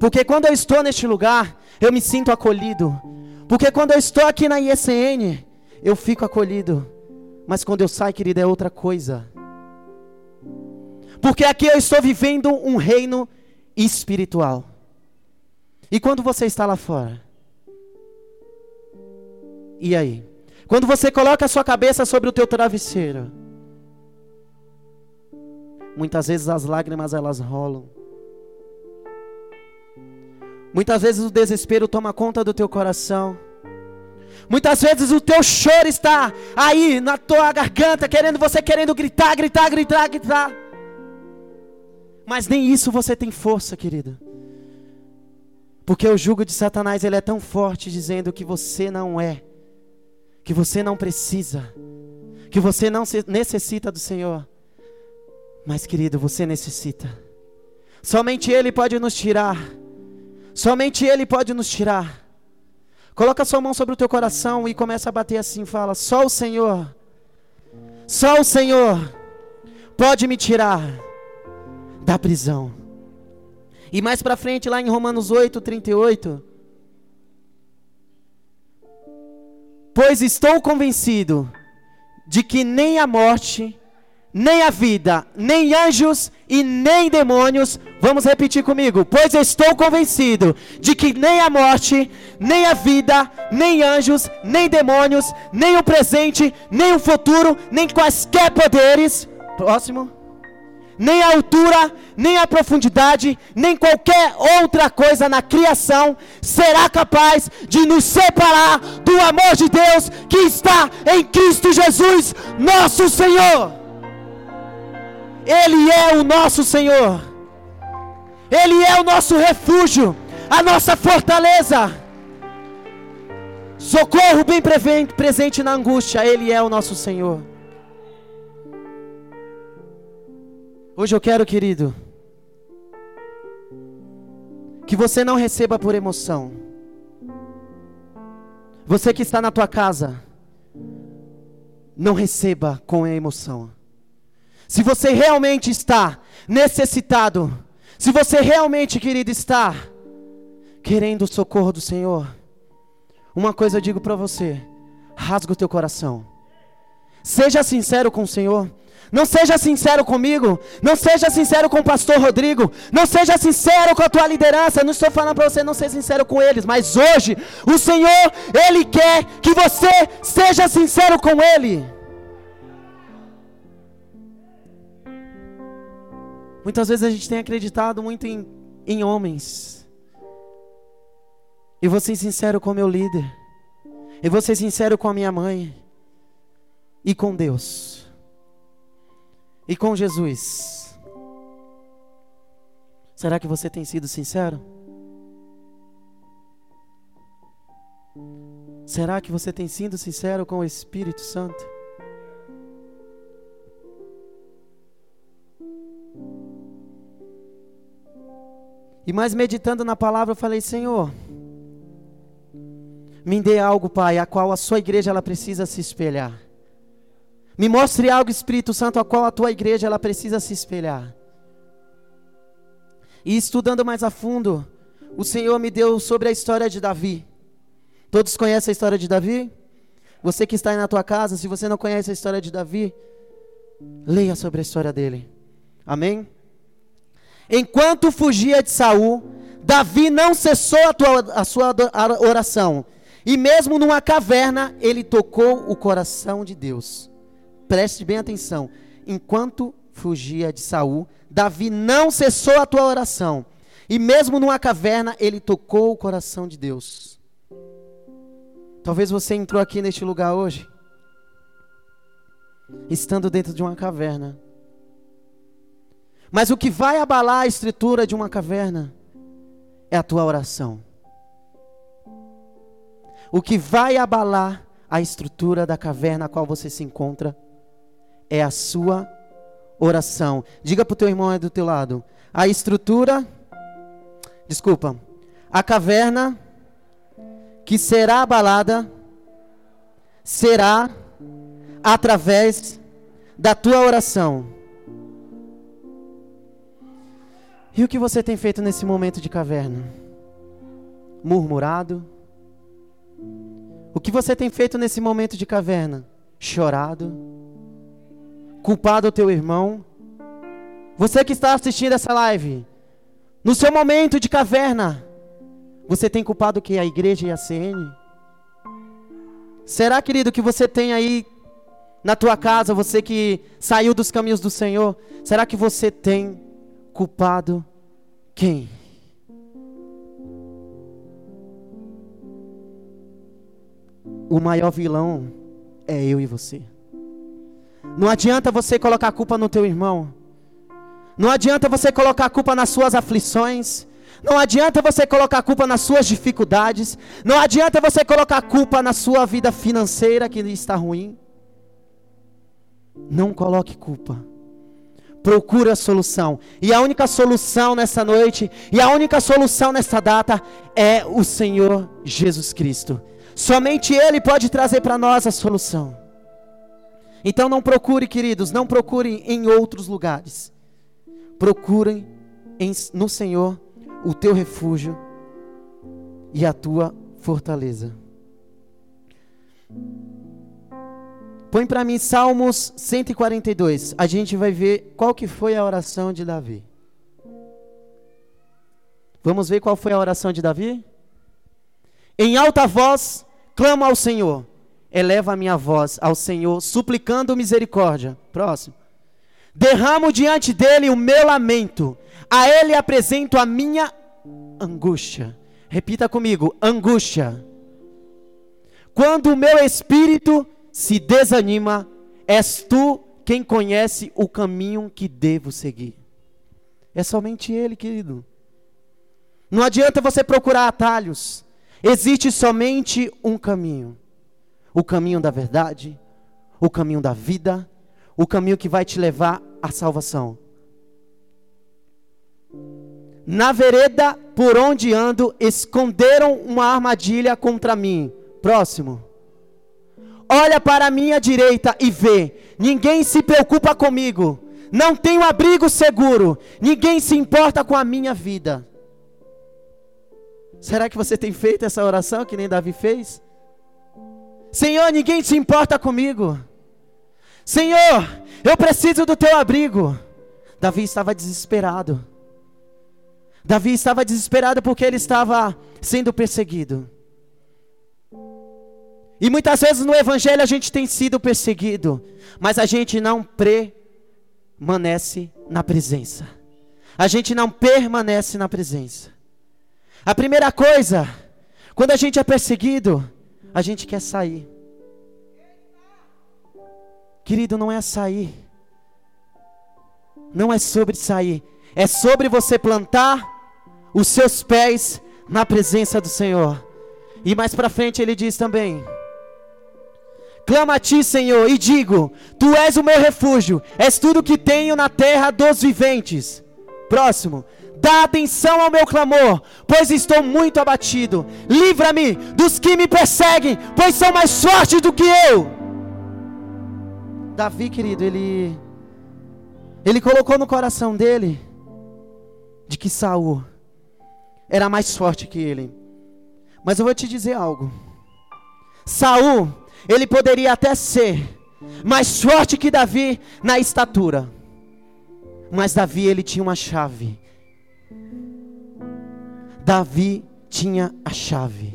Porque quando eu estou neste lugar, eu me sinto acolhido. Porque quando eu estou aqui na ISN, eu fico acolhido. Mas quando eu saio, querida, é outra coisa. Porque aqui eu estou vivendo um reino espiritual. E quando você está lá fora? E aí? Quando você coloca a sua cabeça sobre o teu travesseiro, muitas vezes as lágrimas elas rolam. Muitas vezes o desespero toma conta do teu coração. Muitas vezes o teu choro está aí na tua garganta, querendo você querendo gritar, gritar, gritar, gritar. Mas nem isso você tem força, querida. Porque o jugo de Satanás ele é tão forte dizendo que você não é, que você não precisa, que você não necessita do Senhor. Mas, querido, você necessita. Somente Ele pode nos tirar Somente Ele pode nos tirar. Coloca sua mão sobre o teu coração e começa a bater assim, fala: Só o Senhor, só o Senhor pode me tirar da prisão. E mais para frente, lá em Romanos 8, 38. Pois estou convencido de que nem a morte, nem a vida, nem anjos e nem demônios. Vamos repetir comigo. Pois estou convencido de que nem a morte, nem a vida, nem anjos, nem demônios, nem o presente, nem o futuro, nem quaisquer poderes. Próximo. Nem a altura, nem a profundidade, nem qualquer outra coisa na criação será capaz de nos separar do amor de Deus que está em Cristo Jesus, nosso Senhor. Ele é o nosso Senhor. Ele é o nosso refúgio, a nossa fortaleza. Socorro bem presente na angústia, Ele é o nosso Senhor. Hoje eu quero, querido, que você não receba por emoção. Você que está na tua casa, não receba com emoção. Se você realmente está necessitado, se você realmente, querido, está querendo o socorro do Senhor, uma coisa eu digo para você: rasga o teu coração, Seja sincero com o Senhor. Não seja sincero comigo. Não seja sincero com o pastor Rodrigo. Não seja sincero com a tua liderança. Não estou falando para você não ser sincero com eles. Mas hoje, o Senhor, Ele quer que você seja sincero com Ele. Muitas vezes a gente tem acreditado muito em, em homens. E vou ser sincero com meu líder. E vou ser sincero com a minha mãe. E com Deus e com Jesus. Será que você tem sido sincero? Será que você tem sido sincero com o Espírito Santo? E mais meditando na palavra, eu falei: Senhor, me dê algo, Pai, a qual a sua igreja ela precisa se espelhar. Me mostre algo, Espírito Santo, a qual a tua igreja ela precisa se espelhar. E estudando mais a fundo, o Senhor me deu sobre a história de Davi. Todos conhecem a história de Davi? Você que está aí na tua casa, se você não conhece a história de Davi, leia sobre a história dele. Amém? Enquanto fugia de Saul, Davi não cessou a, tua, a sua oração. E mesmo numa caverna, ele tocou o coração de Deus. Preste bem atenção. Enquanto fugia de Saul, Davi não cessou a tua oração. E mesmo numa caverna, ele tocou o coração de Deus. Talvez você entrou aqui neste lugar hoje, estando dentro de uma caverna. Mas o que vai abalar a estrutura de uma caverna é a tua oração. O que vai abalar a estrutura da caverna a qual você se encontra é a sua oração. Diga para o teu irmão aí do teu lado. A estrutura, desculpa, a caverna que será abalada será através da tua oração. E o que você tem feito nesse momento de caverna? Murmurado? O que você tem feito nesse momento de caverna? Chorado? culpado o teu irmão. Você que está assistindo essa live, no seu momento de caverna, você tem culpado que a igreja e a CN? Será, querido, que você tem aí na tua casa, você que saiu dos caminhos do Senhor, será que você tem culpado quem? O maior vilão é eu e você. Não adianta você colocar a culpa no teu irmão. Não adianta você colocar a culpa nas suas aflições. Não adianta você colocar a culpa nas suas dificuldades. Não adianta você colocar a culpa na sua vida financeira que está ruim. Não coloque culpa. Procure a solução. E a única solução nessa noite, e a única solução nessa data é o Senhor Jesus Cristo. Somente Ele pode trazer para nós a solução. Então não procure, queridos, não procurem em outros lugares. Procurem em, no Senhor o teu refúgio e a tua fortaleza. Põe para mim Salmos 142. A gente vai ver qual que foi a oração de Davi. Vamos ver qual foi a oração de Davi? Em alta voz, clama ao Senhor eleva a minha voz ao Senhor, suplicando misericórdia. Próximo. Derramo diante dele o meu lamento, a ele apresento a minha angústia. Repita comigo: angústia. Quando o meu espírito se desanima, és tu quem conhece o caminho que devo seguir. É somente Ele, querido. Não adianta você procurar atalhos. Existe somente um caminho o caminho da verdade, o caminho da vida, o caminho que vai te levar à salvação. Na vereda por onde ando, esconderam uma armadilha contra mim. Próximo. Olha para a minha direita e vê: ninguém se preocupa comigo, não tenho abrigo seguro, ninguém se importa com a minha vida. Será que você tem feito essa oração que nem Davi fez? Senhor, ninguém se importa comigo. Senhor, eu preciso do teu abrigo. Davi estava desesperado. Davi estava desesperado porque ele estava sendo perseguido. E muitas vezes no Evangelho a gente tem sido perseguido, mas a gente não permanece na presença. A gente não permanece na presença. A primeira coisa, quando a gente é perseguido, a gente quer sair. Querido, não é sair. Não é sobre sair. É sobre você plantar os seus pés na presença do Senhor. E mais para frente ele diz também: Clama a ti, Senhor, e digo: Tu és o meu refúgio, és tudo que tenho na terra dos viventes. Próximo. Dá atenção ao meu clamor, pois estou muito abatido. Livra-me dos que me perseguem, pois são mais fortes do que eu. Davi, querido, ele ele colocou no coração dele de que Saul era mais forte que ele. Mas eu vou te dizer algo. Saul, ele poderia até ser mais forte que Davi na estatura. Mas Davi ele tinha uma chave. Davi tinha a chave.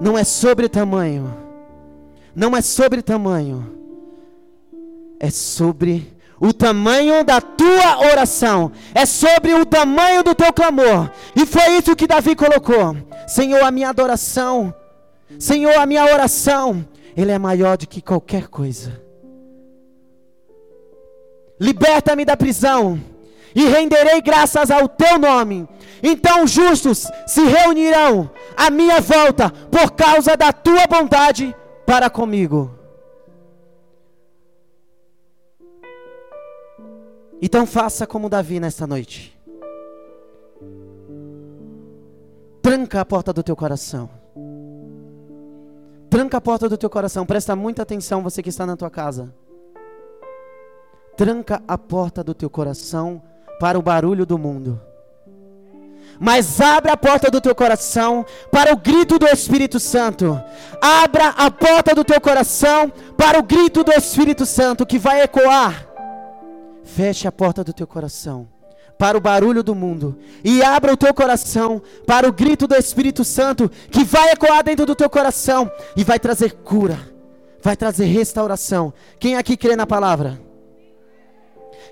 Não é sobre tamanho. Não é sobre tamanho. É sobre o tamanho da tua oração, é sobre o tamanho do teu clamor. E foi isso que Davi colocou: Senhor, a minha adoração, Senhor, a minha oração, ele é maior do que qualquer coisa. Liberta-me da prisão e renderei graças ao teu nome. Então os justos se reunirão à minha volta por causa da tua bondade para comigo. Então faça como Davi nesta noite. Tranca a porta do teu coração. Tranca a porta do teu coração. Presta muita atenção, você que está na tua casa. Tranca a porta do teu coração para o barulho do mundo. Mas abra a porta do teu coração para o grito do Espírito Santo. Abra a porta do teu coração para o grito do Espírito Santo que vai ecoar Feche a porta do teu coração para o barulho do mundo e abra o teu coração para o grito do Espírito Santo que vai ecoar dentro do teu coração e vai trazer cura, vai trazer restauração. Quem aqui crê na palavra?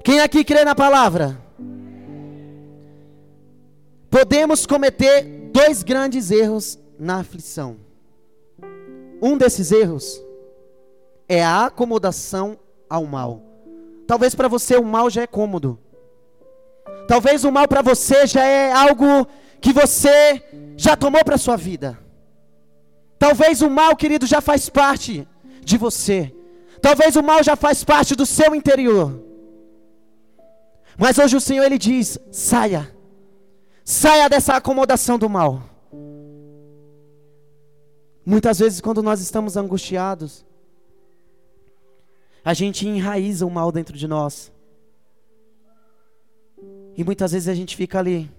Quem aqui crê na palavra? Podemos cometer dois grandes erros na aflição. Um desses erros é a acomodação ao mal. Talvez para você o mal já é cômodo. Talvez o mal para você já é algo que você já tomou para sua vida. Talvez o mal, querido, já faz parte de você. Talvez o mal já faz parte do seu interior. Mas hoje o Senhor ele diz: saia. Saia dessa acomodação do mal. Muitas vezes quando nós estamos angustiados, a gente enraiza o mal dentro de nós. E muitas vezes a gente fica ali,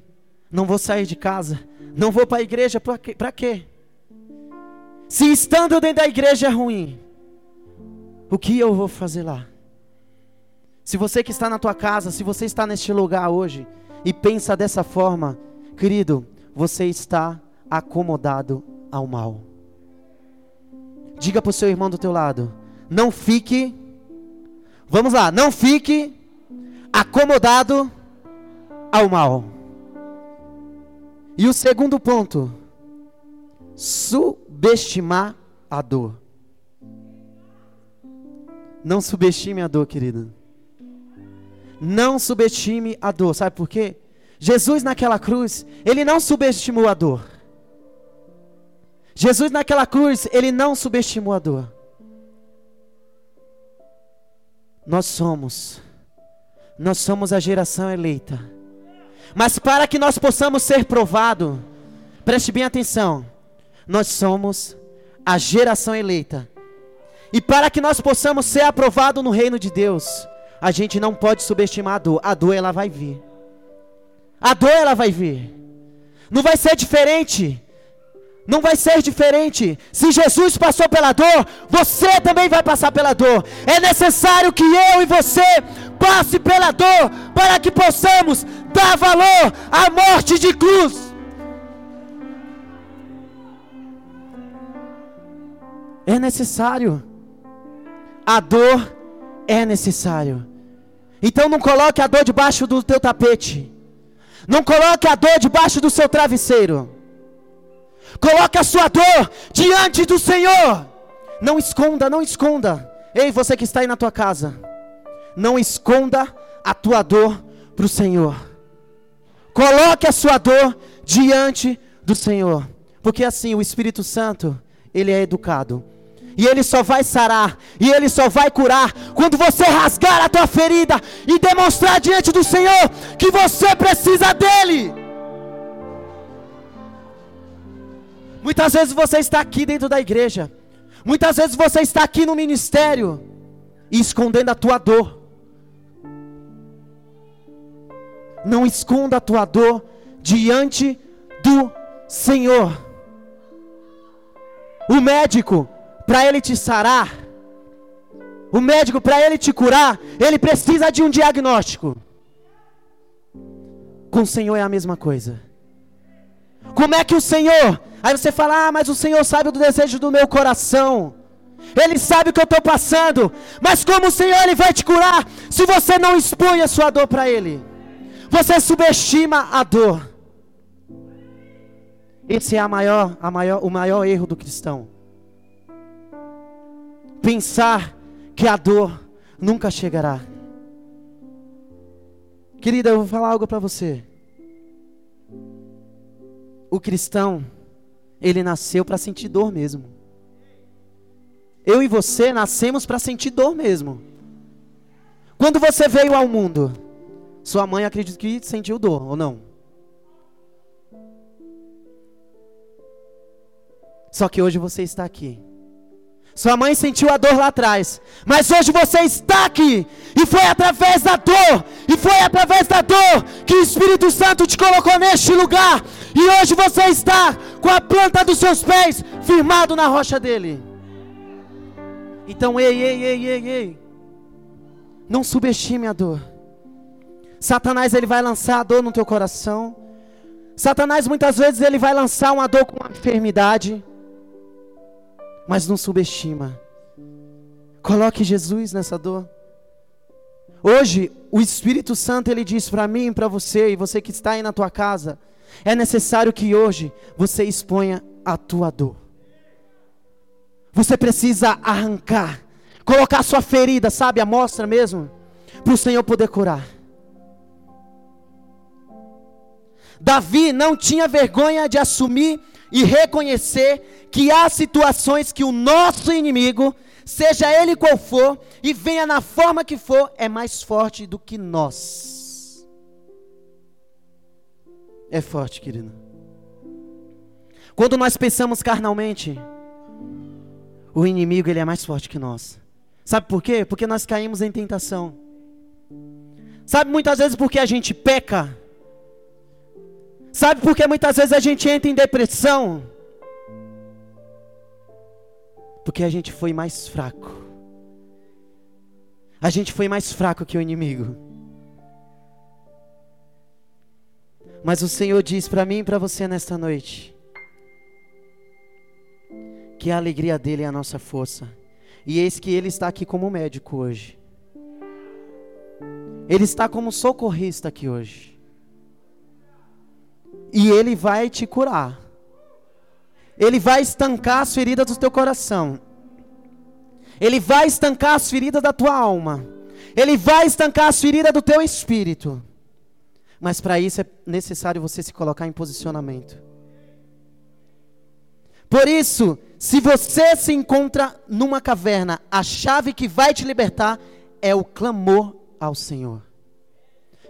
não vou sair de casa, não vou para a igreja, para quê? Se estando dentro da igreja é ruim, o que eu vou fazer lá? Se você que está na tua casa, se você está neste lugar hoje e pensa dessa forma, querido, você está acomodado ao mal. Diga para o seu irmão do teu lado, não fique Vamos lá, não fique acomodado ao mal. E o segundo ponto, subestimar a dor. Não subestime a dor, querido. Não subestime a dor. Sabe por quê? Jesus naquela cruz, ele não subestimou a dor. Jesus naquela cruz, ele não subestimou a dor. Nós somos, nós somos a geração eleita. Mas para que nós possamos ser provado, preste bem atenção, nós somos a geração eleita. E para que nós possamos ser aprovados no reino de Deus, a gente não pode subestimar a dor. A dor ela vai vir. A dor ela vai vir. Não vai ser diferente Não vai ser diferente. Se Jesus passou pela dor, você também vai passar pela dor. É necessário que eu e você passe pela dor para que possamos dar valor à morte de cruz. É necessário. A dor é necessário. Então não coloque a dor debaixo do teu tapete. Não coloque a dor debaixo do seu travesseiro. Coloque a sua dor diante do Senhor. Não esconda, não esconda. Ei, você que está aí na tua casa, não esconda a tua dor para o Senhor. Coloque a sua dor diante do Senhor, porque assim o Espírito Santo ele é educado. E ele só vai sarar, e ele só vai curar quando você rasgar a tua ferida e demonstrar diante do Senhor que você precisa dele. Muitas vezes você está aqui dentro da igreja. Muitas vezes você está aqui no ministério e escondendo a tua dor. Não esconda a tua dor diante do Senhor. O médico, para ele te sarar, o médico, para ele te curar, ele precisa de um diagnóstico. Com o Senhor é a mesma coisa. Como é que o Senhor Aí você fala: Ah, mas o Senhor sabe do desejo do meu coração. Ele sabe o que eu estou passando. Mas como o Senhor ele vai te curar se você não expõe a sua dor para Ele? Você subestima a dor. Esse é a maior, a maior, o maior erro do cristão. Pensar que a dor nunca chegará. Querida, eu vou falar algo para você. O cristão ele nasceu para sentir dor mesmo. Eu e você nascemos para sentir dor mesmo. Quando você veio ao mundo, sua mãe acredita que sentiu dor ou não? Só que hoje você está aqui. Sua mãe sentiu a dor lá atrás, mas hoje você está aqui, e foi através da dor, e foi através da dor que o Espírito Santo te colocou neste lugar, e hoje você está com a planta dos seus pés firmado na rocha dele. Então, ei, ei, ei, ei, ei, não subestime a dor. Satanás ele vai lançar a dor no teu coração. Satanás muitas vezes ele vai lançar uma dor com uma enfermidade mas não subestima. Coloque Jesus nessa dor. Hoje, o Espírito Santo ele diz para mim e para você, e você que está aí na tua casa, é necessário que hoje você exponha a tua dor. Você precisa arrancar, colocar sua ferida, sabe, a mostra mesmo, para o Senhor poder curar. Davi não tinha vergonha de assumir e reconhecer que há situações que o nosso inimigo, seja ele qual for, e venha na forma que for, é mais forte do que nós. É forte, querido. Quando nós pensamos carnalmente, o inimigo ele é mais forte que nós. Sabe por quê? Porque nós caímos em tentação. Sabe muitas vezes porque a gente peca? Sabe por que muitas vezes a gente entra em depressão? Porque a gente foi mais fraco. A gente foi mais fraco que o inimigo. Mas o Senhor diz para mim e para você nesta noite que a alegria dele é a nossa força. E eis que ele está aqui como médico hoje. Ele está como socorrista aqui hoje. E Ele vai te curar. Ele vai estancar as feridas do teu coração. Ele vai estancar as feridas da tua alma. Ele vai estancar as feridas do teu espírito. Mas para isso é necessário você se colocar em posicionamento. Por isso, se você se encontra numa caverna, a chave que vai te libertar é o clamor ao Senhor.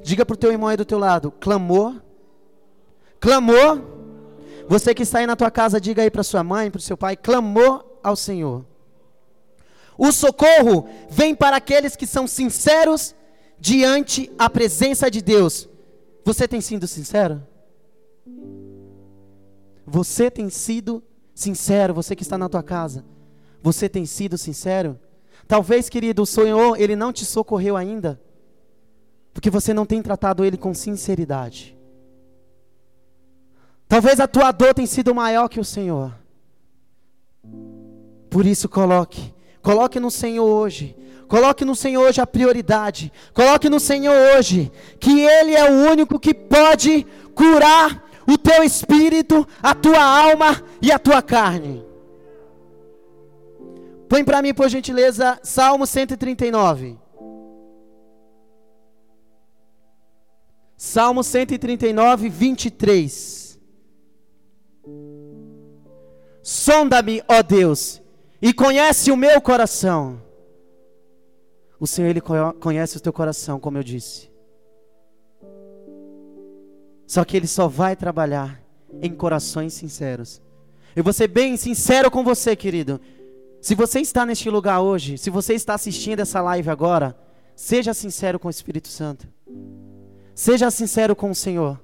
Diga para o teu irmão aí do teu lado: clamor Clamor. Você que está aí na tua casa, diga aí para sua mãe, para o seu pai, clamor ao Senhor. O socorro vem para aqueles que são sinceros diante a presença de Deus. Você tem sido sincero? Você tem sido sincero, você que está na tua casa. Você tem sido sincero? Talvez, querido, o Senhor, ele não te socorreu ainda, porque você não tem tratado ele com sinceridade. Talvez a tua dor tenha sido maior que o Senhor. Por isso coloque, coloque no Senhor hoje. Coloque no Senhor hoje a prioridade. Coloque no Senhor hoje que ele é o único que pode curar o teu espírito, a tua alma e a tua carne. Põe para mim, por gentileza, Salmo 139. Salmo 139, 23. Sonda-me, ó Deus, e conhece o meu coração. O Senhor, Ele conhece o teu coração, como eu disse. Só que Ele só vai trabalhar em corações sinceros. Eu vou ser bem sincero com você, querido. Se você está neste lugar hoje, se você está assistindo essa live agora, seja sincero com o Espírito Santo. Seja sincero com o Senhor.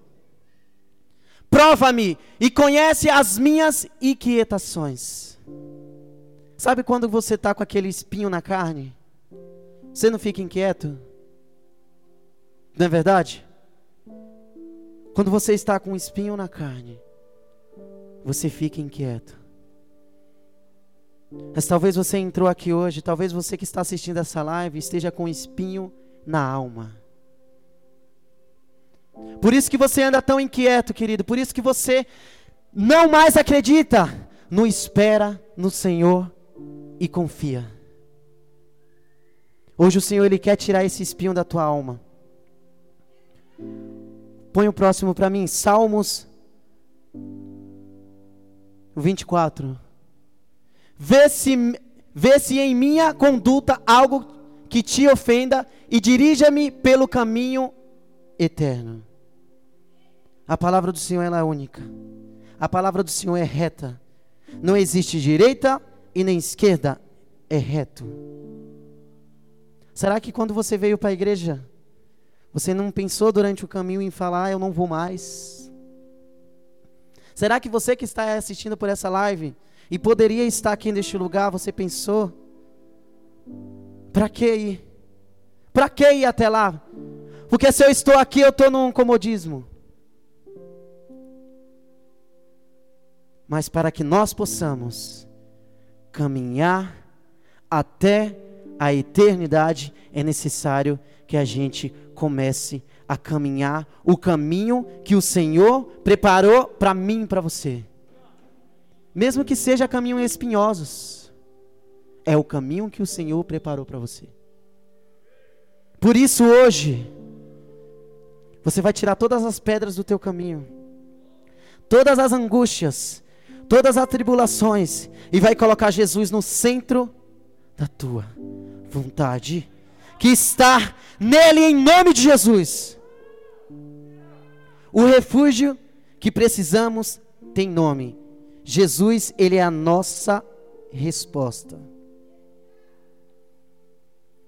Prova-me e conhece as minhas inquietações. Sabe quando você está com aquele espinho na carne? Você não fica inquieto? Não é verdade? Quando você está com um espinho na carne, você fica inquieto. Mas talvez você entrou aqui hoje, talvez você que está assistindo essa live esteja com um espinho na alma. Por isso que você anda tão inquieto, querido. Por isso que você não mais acredita. Não espera no Senhor e confia. Hoje o Senhor ele quer tirar esse espinho da tua alma. Põe o próximo para mim, Salmos 24. Vê se, vê se em minha conduta algo que te ofenda e dirija-me pelo caminho eterno. A palavra do Senhor é única. A palavra do Senhor é reta. Não existe direita e nem esquerda, é reto. Será que quando você veio para a igreja, você não pensou durante o caminho em falar, ah, eu não vou mais? Será que você que está assistindo por essa live, e poderia estar aqui neste lugar, você pensou? Para que ir? Para que ir até lá? Porque se eu estou aqui, eu estou num comodismo. Mas para que nós possamos caminhar até a eternidade, é necessário que a gente comece a caminhar o caminho que o Senhor preparou para mim e para você mesmo que seja caminhos espinhosos, é o caminho que o Senhor preparou para você. Por isso hoje, você vai tirar todas as pedras do teu caminho, todas as angústias, todas as tribulações, e vai colocar Jesus no centro da tua vontade, que está nele em nome de Jesus. O refúgio que precisamos tem nome Jesus, ele é a nossa resposta.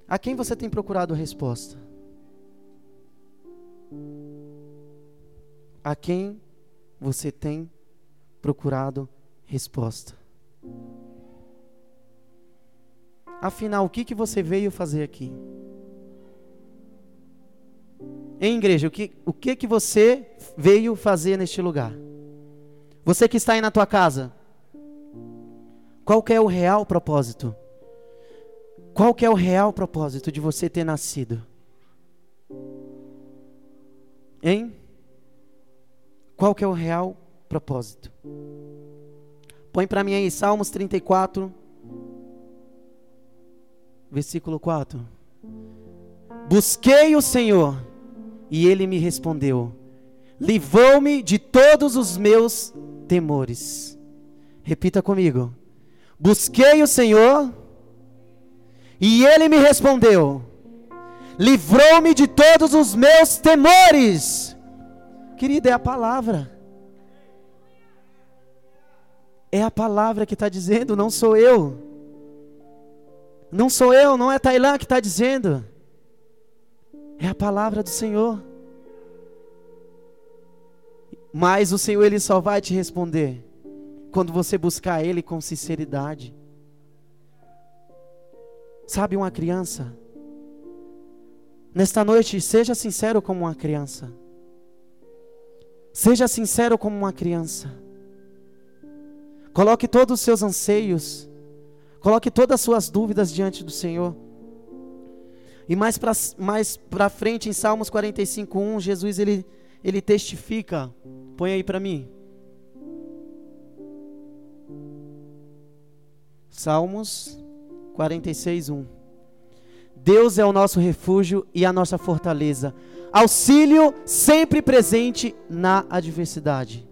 A quem você tem procurado resposta? A quem você tem procurado resposta? Afinal, o que, que você veio fazer aqui? Em igreja, o que, o que, que você veio fazer neste lugar? Você que está aí na tua casa, qual é o real propósito? Qual é o real propósito de você ter nascido? Hein? Qual que é o real? Põe para mim aí Salmos 34, versículo 4. Busquei o Senhor e ele me respondeu. Livrou-me de todos os meus temores. Repita comigo. Busquei o Senhor e ele me respondeu. Livrou-me de todos os meus temores. Querida, é a palavra. É a palavra que está dizendo, não sou eu. Não sou eu, não é Tailã que está dizendo. É a palavra do Senhor. Mas o Senhor ele só vai te responder quando você buscar Ele com sinceridade. Sabe uma criança? Nesta noite, seja sincero como uma criança. Seja sincero como uma criança. Coloque todos os seus anseios, coloque todas as suas dúvidas diante do Senhor. E mais para mais frente, em Salmos 45, 1, Jesus ele, ele testifica. Põe aí para mim. Salmos 46, 1. Deus é o nosso refúgio e a nossa fortaleza, auxílio sempre presente na adversidade.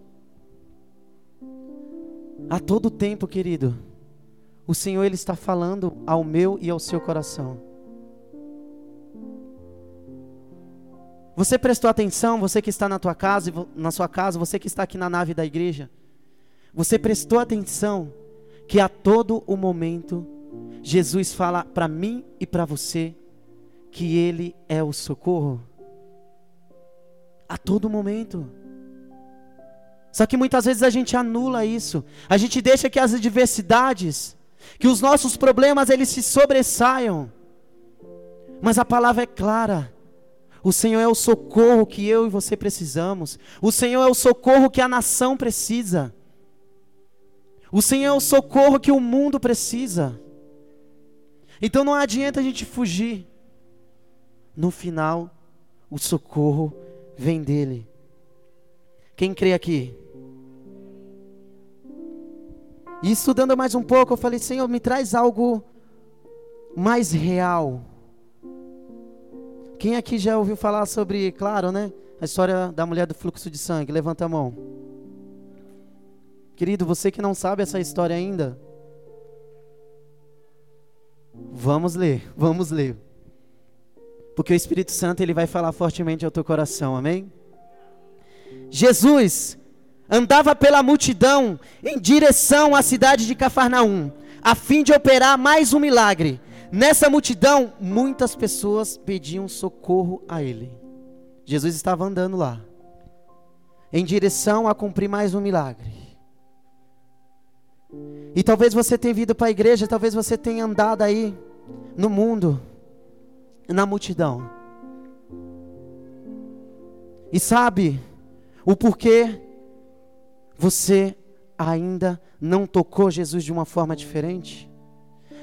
A todo tempo, querido, o Senhor ele está falando ao meu e ao seu coração. Você prestou atenção, você que está na tua casa, na sua casa, você que está aqui na nave da igreja, você prestou atenção que a todo o momento Jesus fala para mim e para você que ele é o socorro? A todo momento. Só que muitas vezes a gente anula isso. A gente deixa que as adversidades, que os nossos problemas eles se sobressaiam. Mas a palavra é clara. O Senhor é o socorro que eu e você precisamos. O Senhor é o socorro que a nação precisa. O Senhor é o socorro que o mundo precisa. Então não adianta a gente fugir. No final, o socorro vem dele. Quem crê aqui? E estudando mais um pouco, eu falei: Senhor, me traz algo mais real. Quem aqui já ouviu falar sobre, claro, né? A história da mulher do fluxo de sangue? Levanta a mão. Querido, você que não sabe essa história ainda, vamos ler, vamos ler. Porque o Espírito Santo ele vai falar fortemente ao teu coração, amém? Jesus andava pela multidão em direção à cidade de Cafarnaum, a fim de operar mais um milagre. Nessa multidão, muitas pessoas pediam socorro a ele. Jesus estava andando lá, em direção a cumprir mais um milagre. E talvez você tenha vindo para a igreja, talvez você tenha andado aí no mundo, na multidão. E sabe o porquê você ainda não tocou Jesus de uma forma diferente?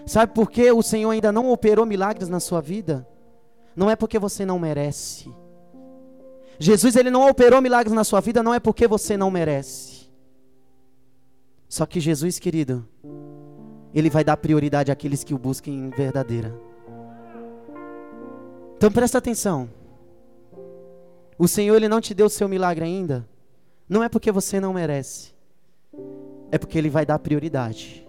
Sabe por que o Senhor ainda não operou milagres na sua vida? Não é porque você não merece. Jesus ele não operou milagres na sua vida não é porque você não merece. Só que Jesus, querido, ele vai dar prioridade àqueles que o busquem verdadeira. Então presta atenção. O Senhor ele não te deu o seu milagre ainda, não é porque você não merece, é porque Ele vai dar prioridade.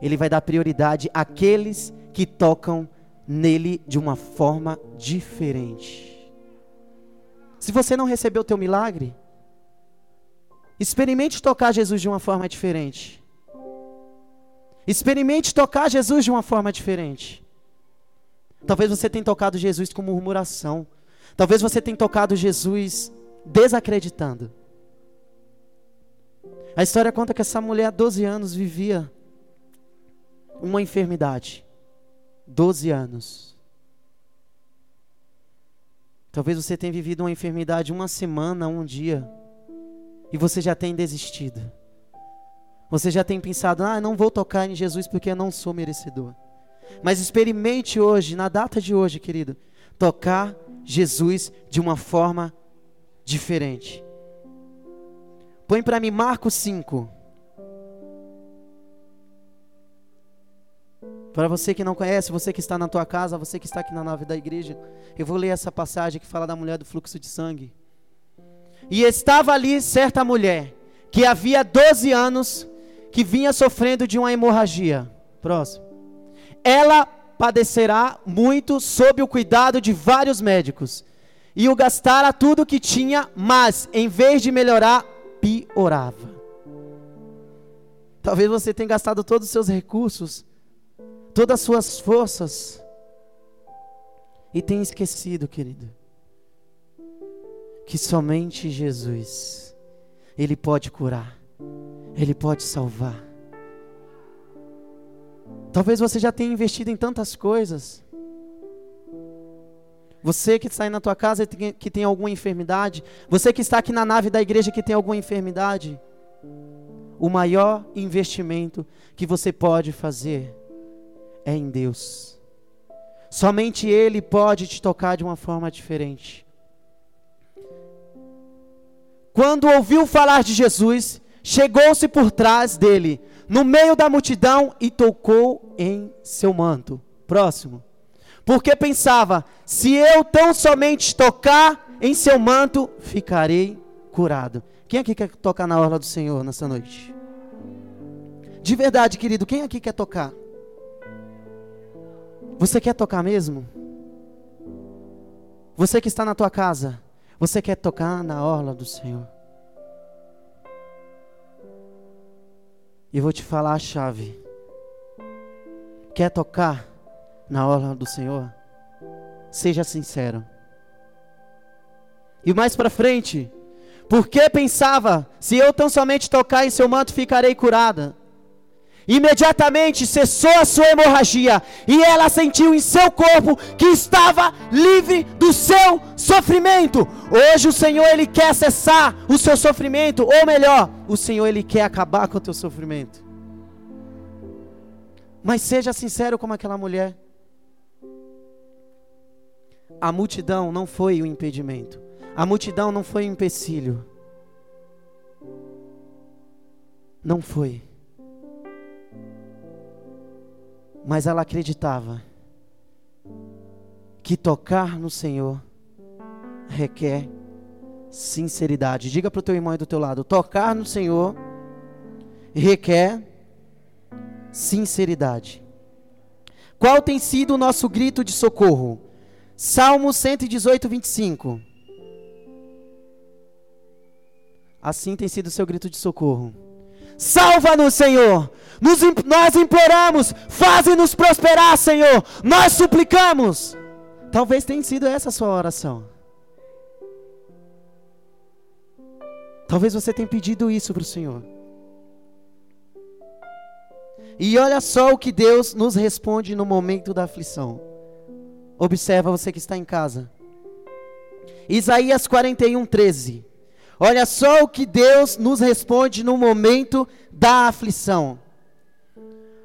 Ele vai dar prioridade àqueles que tocam nele de uma forma diferente. Se você não recebeu o teu milagre, experimente tocar Jesus de uma forma diferente. Experimente tocar Jesus de uma forma diferente. Talvez você tenha tocado Jesus com murmuração. Talvez você tenha tocado Jesus desacreditando. A história conta que essa mulher há 12 anos vivia uma enfermidade. 12 anos. Talvez você tenha vivido uma enfermidade uma semana, um dia, e você já tenha desistido. Você já tem pensado, ah, não vou tocar em Jesus porque eu não sou merecedor. Mas experimente hoje, na data de hoje, querido, tocar Jesus de uma forma diferente. Põe para mim Marcos 5. Para você que não conhece, você que está na tua casa, você que está aqui na nave da igreja, eu vou ler essa passagem que fala da mulher do fluxo de sangue. E estava ali certa mulher, que havia 12 anos, que vinha sofrendo de uma hemorragia. Próximo. Ela padecerá muito sob o cuidado de vários médicos, e o gastara tudo que tinha, mas em vez de melhorar, piorava. Talvez você tenha gastado todos os seus recursos, todas as suas forças, e tenha esquecido, querido, que somente Jesus, Ele pode curar, Ele pode salvar. Talvez você já tenha investido em tantas coisas. Você que está aí na tua casa que tem alguma enfermidade, você que está aqui na nave da igreja que tem alguma enfermidade, o maior investimento que você pode fazer é em Deus. Somente Ele pode te tocar de uma forma diferente. Quando ouviu falar de Jesus, chegou-se por trás dele, no meio da multidão, e tocou em seu manto. Próximo. Porque pensava: se eu tão somente tocar em seu manto, ficarei curado. Quem aqui quer tocar na orla do Senhor nessa noite? De verdade, querido, quem aqui quer tocar? Você quer tocar mesmo? Você que está na tua casa, você quer tocar na orla do Senhor? E vou te falar a chave. Quer tocar na orla do Senhor? Seja sincero. E mais para frente, porque pensava, se eu tão somente tocar em seu manto, ficarei curada. Imediatamente cessou a sua hemorragia e ela sentiu em seu corpo que estava livre do seu sofrimento. Hoje o Senhor ele quer cessar o seu sofrimento, ou melhor, o Senhor ele quer acabar com o teu sofrimento. Mas seja sincero como aquela mulher. A multidão não foi o impedimento. A multidão não foi o empecilho. Não foi. Mas ela acreditava que tocar no Senhor requer sinceridade. Diga para o teu irmão aí do teu lado: tocar no Senhor requer sinceridade. Qual tem sido o nosso grito de socorro? Salmo 118, 25. Assim tem sido o seu grito de socorro. Salva-nos, Senhor. Nos, nós imploramos, faze-nos prosperar, Senhor. Nós suplicamos. Talvez tenha sido essa a sua oração. Talvez você tenha pedido isso para o Senhor. E olha só o que Deus nos responde no momento da aflição. Observa você que está em casa. Isaías 41, 13. Olha só o que Deus nos responde no momento da aflição.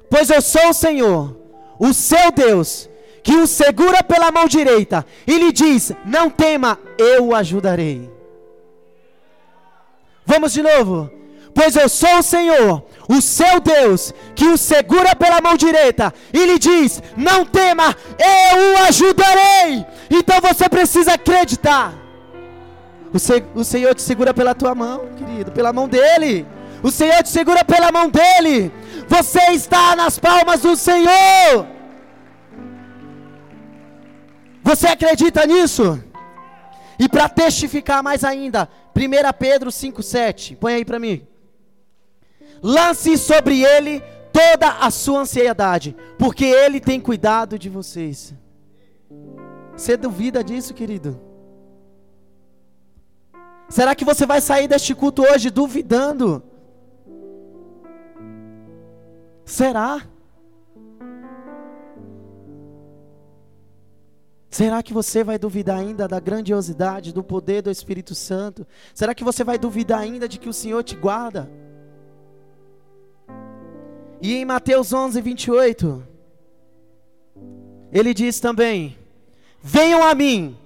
Pois eu sou o Senhor, o seu Deus, que o segura pela mão direita e lhe diz: Não tema, eu o ajudarei. Vamos de novo. Pois eu sou o Senhor, o seu Deus, que o segura pela mão direita e lhe diz: Não tema, eu o ajudarei. Então você precisa acreditar. O, se, o Senhor te segura pela tua mão, querido, pela mão dele. O Senhor te segura pela mão dele. Você está nas palmas do Senhor. Você acredita nisso? E para testificar mais ainda, 1 Pedro 5,7. Põe aí para mim. Lance sobre ele toda a sua ansiedade, porque ele tem cuidado de vocês. Você duvida disso, querido? Será que você vai sair deste culto hoje duvidando? Será? Será que você vai duvidar ainda da grandiosidade, do poder do Espírito Santo? Será que você vai duvidar ainda de que o Senhor te guarda? E em Mateus 11, 28, ele diz também: Venham a mim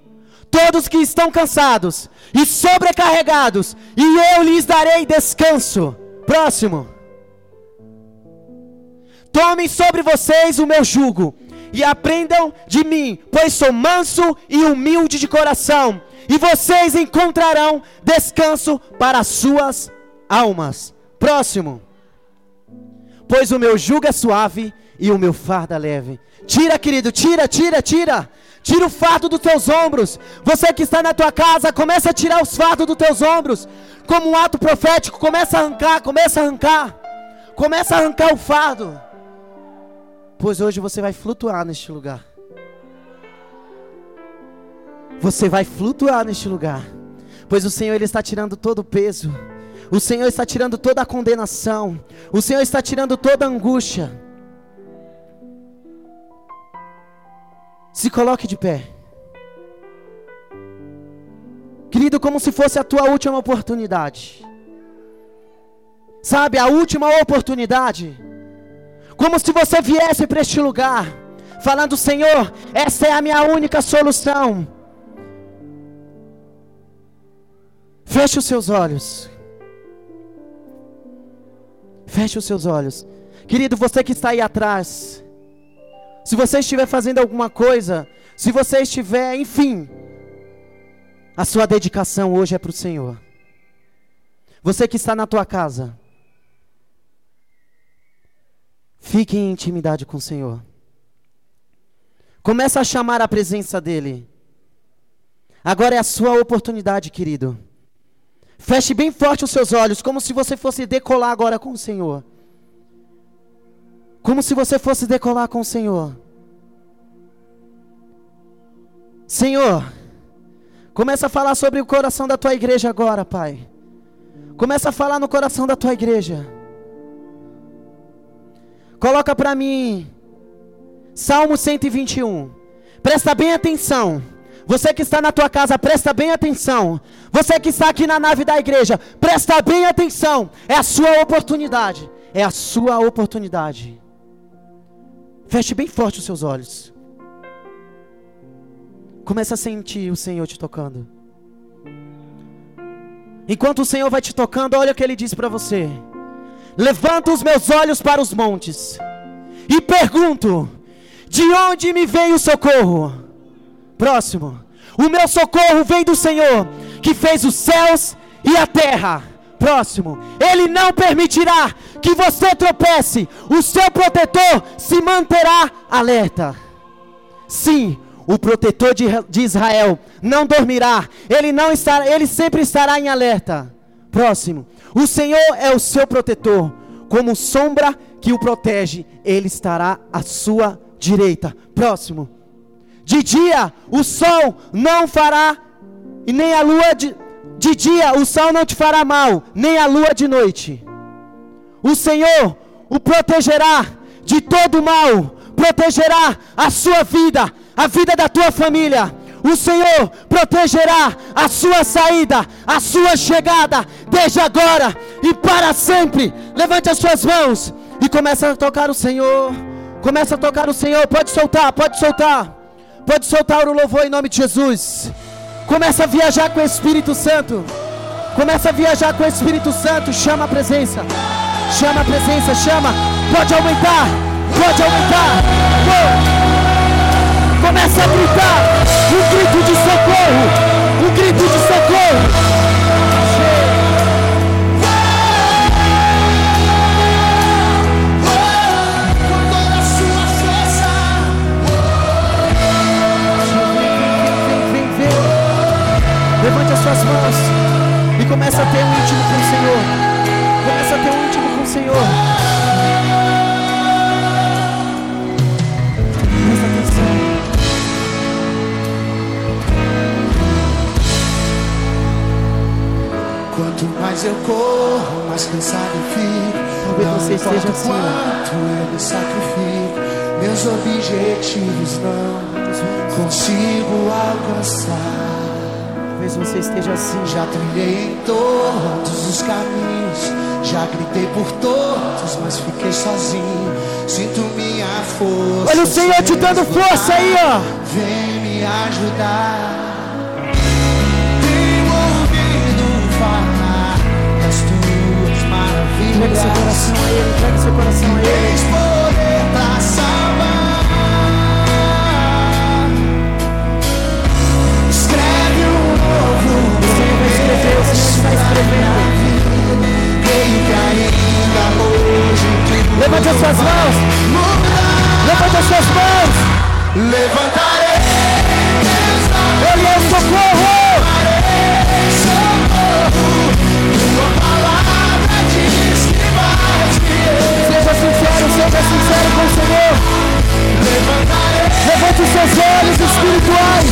todos que estão cansados e sobrecarregados, e eu lhes darei descanso. Próximo. Tomem sobre vocês o meu jugo e aprendam de mim, pois sou manso e humilde de coração, e vocês encontrarão descanso para as suas almas. Próximo. Pois o meu jugo é suave e o meu fardo é leve. Tira, querido, tira, tira, tira. Tira o fardo dos teus ombros. Você que está na tua casa, começa a tirar os fardos dos teus ombros. Como um ato profético, começa a arrancar, começa a arrancar. Começa a arrancar o fardo. Pois hoje você vai flutuar neste lugar. Você vai flutuar neste lugar. Pois o Senhor ele está tirando todo o peso. O Senhor está tirando toda a condenação. O Senhor está tirando toda a angústia. Se coloque de pé. Querido, como se fosse a tua última oportunidade. Sabe, a última oportunidade. Como se você viesse para este lugar, falando: Senhor, essa é a minha única solução. Feche os seus olhos. Feche os seus olhos. Querido, você que está aí atrás. Se você estiver fazendo alguma coisa, se você estiver, enfim, a sua dedicação hoje é para o Senhor. Você que está na tua casa, fique em intimidade com o Senhor. Começa a chamar a presença dEle. Agora é a sua oportunidade, querido. Feche bem forte os seus olhos, como se você fosse decolar agora com o Senhor. Como se você fosse decolar com o Senhor. Senhor, começa a falar sobre o coração da tua igreja agora, Pai. Começa a falar no coração da tua igreja. Coloca para mim Salmo 121. Presta bem atenção. Você que está na tua casa, presta bem atenção. Você que está aqui na nave da igreja, presta bem atenção. É a sua oportunidade. É a sua oportunidade. Feche bem forte os seus olhos. Começa a sentir o Senhor te tocando. Enquanto o Senhor vai te tocando, olha o que ele diz para você. Levanta os meus olhos para os montes e pergunto: de onde me veio o socorro? Próximo. O meu socorro vem do Senhor, que fez os céus e a terra. Próximo. Ele não permitirá que você tropece. O seu protetor se manterá alerta. Sim, o protetor de, Israel não dormirá. Ele não estará, ele sempre estará em alerta. Próximo. O Senhor é o seu protetor, como sombra que o protege, ele estará à sua direita. Próximo. De dia o sol não fará, e nem a lua de, de dia o sol não te fará mal, nem a lua de noite. O Senhor o protegerá de todo mal, protegerá a sua vida, a vida da tua família. O Senhor protegerá a sua saída, a sua chegada, desde agora e para sempre. Levante as suas mãos e comece a tocar o Senhor. Começa a tocar o Senhor. Pode soltar, pode soltar. Pode soltar o louvor em nome de Jesus. Começa a viajar com o Espírito Santo. Começa a viajar com o Espírito Santo. Chama a presença. Chama a presença, chama. Pode aumentar. Pode aumentar. Começa a gritar. Um grito de socorro. Um grito de socorro. Suas mãos e começa a ter um íntimo com o Senhor. Começa a ter um íntimo com o Senhor. Presta atenção. Quanto mais eu corro, mais cansado fico. Talvez Não você esteja importa assim, quanto eu me sacrifico, meus objetivos não consigo alcançar. Talvez você esteja assim. Já trilhei em todos os caminhos, já gritei por todos, mas fiquei sozinho. Sinto minha força. Olha o Senhor te dando força aí, ó. Vem me ajudar. Tenho ouvido falar das tuas maravilhas. Entregue seu coração a Ele. Seu coração a Ele. Tens poder pra está escrevendo. Levante as suas mãos. Levante as suas mãos. Levantarei Ele é o socorro. Seja sincero, seja sincero com o Senhor. Levante os seus olhos espirituais.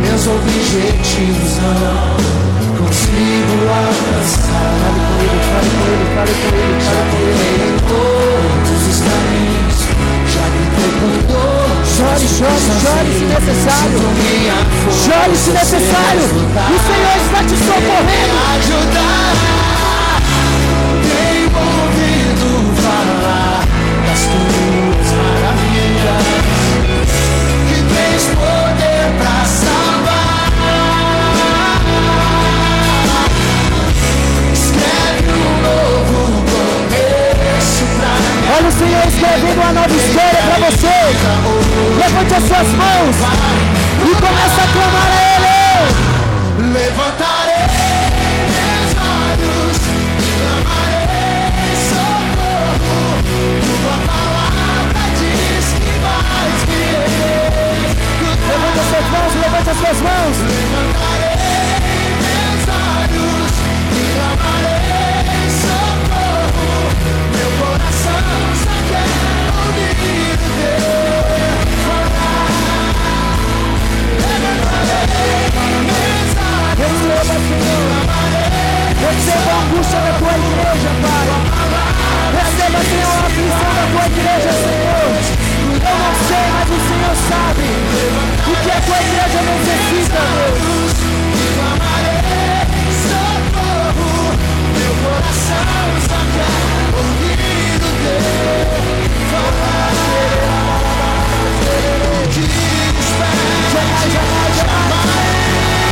meus objetivos não consigo alcançar. Fale com Ele, fale com Ele, fale com Ele, Já em todos os caminhos, já gritei por todos. Chore, chore, chore se necessário. Chore se necessário. O Senhor está te socorrendo. ajudar. O Senhor escrevendo uma nova história para você. Levante as suas mãos e comece a clamar a Ele. Levantarei meus olhos, clamarei socorro. Tua palavra diz que vais me Levante as suas mãos, levante as suas mãos. Levantarei Receba, Senhor. Receba a angústia da tua igreja, Pai. Receba, Senhor, a aflição da tua igreja, Senhor. Eu não sei, mas o Senhor sabe o que a tua igreja necessita, Deus. Meu coração só quer ouvir o teu falar. Jamais, jamais, jamais.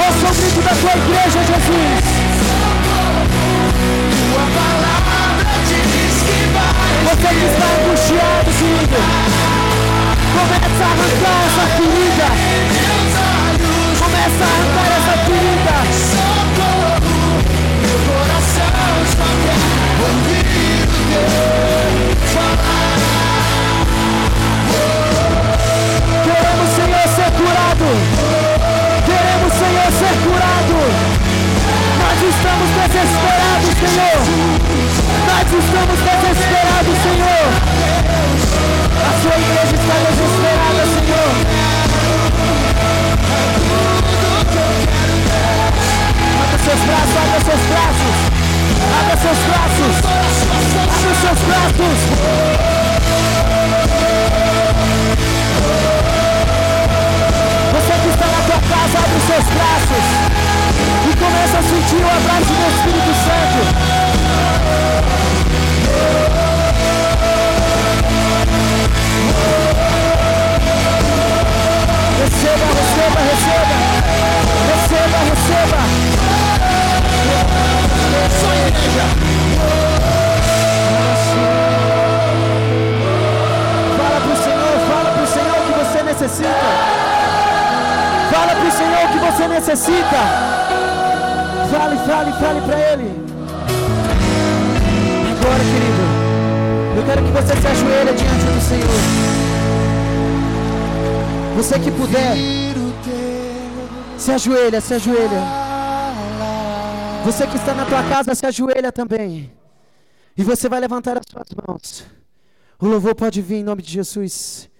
é o grito da tua igreja, Jesus. tua palavra diz que vai. Você que está angustiado, querido. Começa a arrancar essa ferida. Começa a arrancar essa ferida. socorro, meu coração só quer teu falar. Queremos, Senhor, ser curado. Estamos desesperados, Senhor. Nós estamos desesperados, Senhor. A sua igreja está desesperada, Senhor. Abra seus braços, abra seus braços. Abra seus braços. Abra seus braços. Abre os seus braços e começa a sentir o abraço do Espírito Santo. Receba, receba, receba. Receba, receba. Só igreja, Fala pro Senhor, fala pro Senhor que você necessita. Fala pro Senhor o que você necessita. Fale, fale, fale pra Ele. Agora, querido, eu quero que você se ajoelhe diante do Senhor. Você que puder, se ajoelha, se ajoelha. Você que está na tua casa, se ajoelha também. E você vai levantar as suas mãos. O louvor pode vir em nome de Jesus.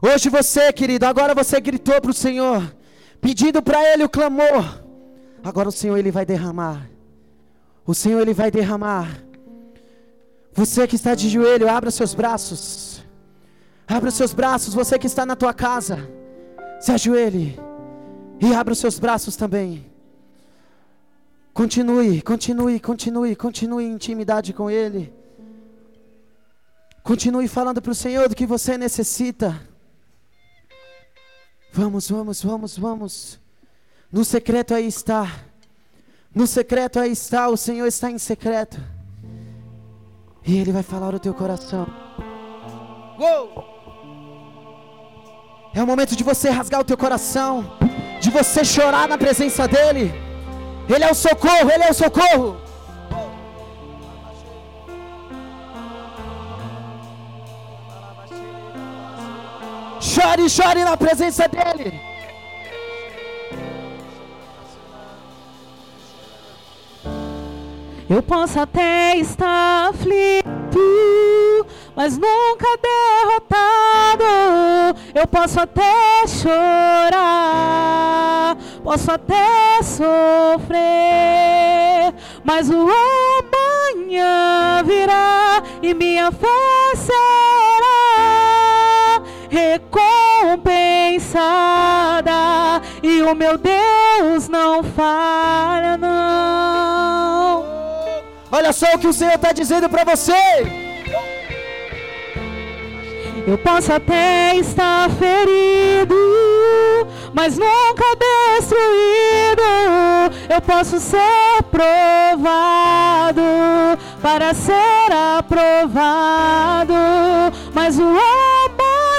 Hoje você, querido, agora você gritou para o Senhor, pedindo para Ele o clamor. Agora o Senhor Ele vai derramar. O Senhor Ele vai derramar. Você que está de joelho, abra seus braços. Abra seus braços. Você que está na tua casa, se ajoelhe e abra os seus braços também. Continue, continue, continue, continue em intimidade com Ele. Continue falando para o Senhor do que você necessita. Vamos, vamos, vamos, vamos. No secreto aí está. No secreto aí está. O Senhor está em secreto. E Ele vai falar no teu coração. É o momento de você rasgar o teu coração. De você chorar na presença dEle. Ele é o socorro, Ele é o socorro. Chore, chore na presença dEle. Eu posso até estar aflito, mas nunca derrotado. Eu posso até chorar, posso até sofrer, mas o amanhã virá e minha fé será recompensada e o meu Deus não falha não. Olha só o que o Senhor está dizendo para você. Eu posso até estar ferido, mas nunca destruído. Eu posso ser provado para ser aprovado, mas o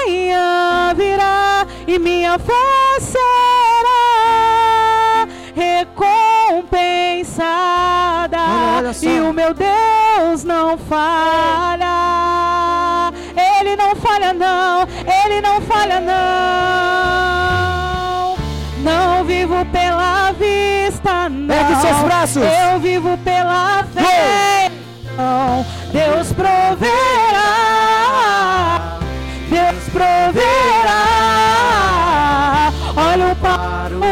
amanhã virá e minha fé será recompensada. Olha, olha. E o meu Deus não falha. Ele não falha não, ele não falha não. Não vivo pela vista não. Ergue seus braços. Eu vivo pela fé. Não. Deus proverá. Deus proverá. Olho para o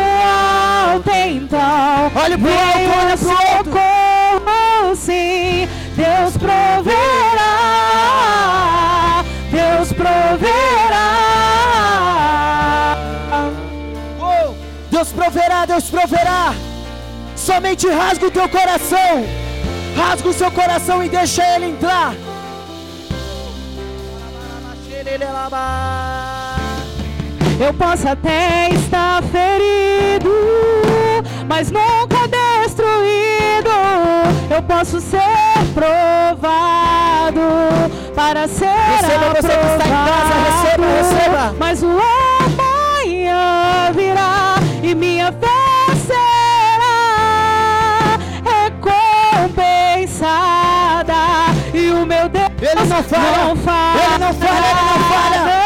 alto então. Olhe pro alto, Venha olha pro alto. sim. Deus proverá. Deus proverá. Deus proverá, Deus proverá. Somente rasga o teu coração. Rasga o seu coração e deixa ele entrar. Eu posso até estar ferido, mas nunca. Eu posso ser provado para ser Receba, você que está em casa, receba, aprovado. receba. Mas o amanhã virá e minha fé será recompensada. E o meu Deus Ele não falha. não falha. Ele não falha, ele não falha.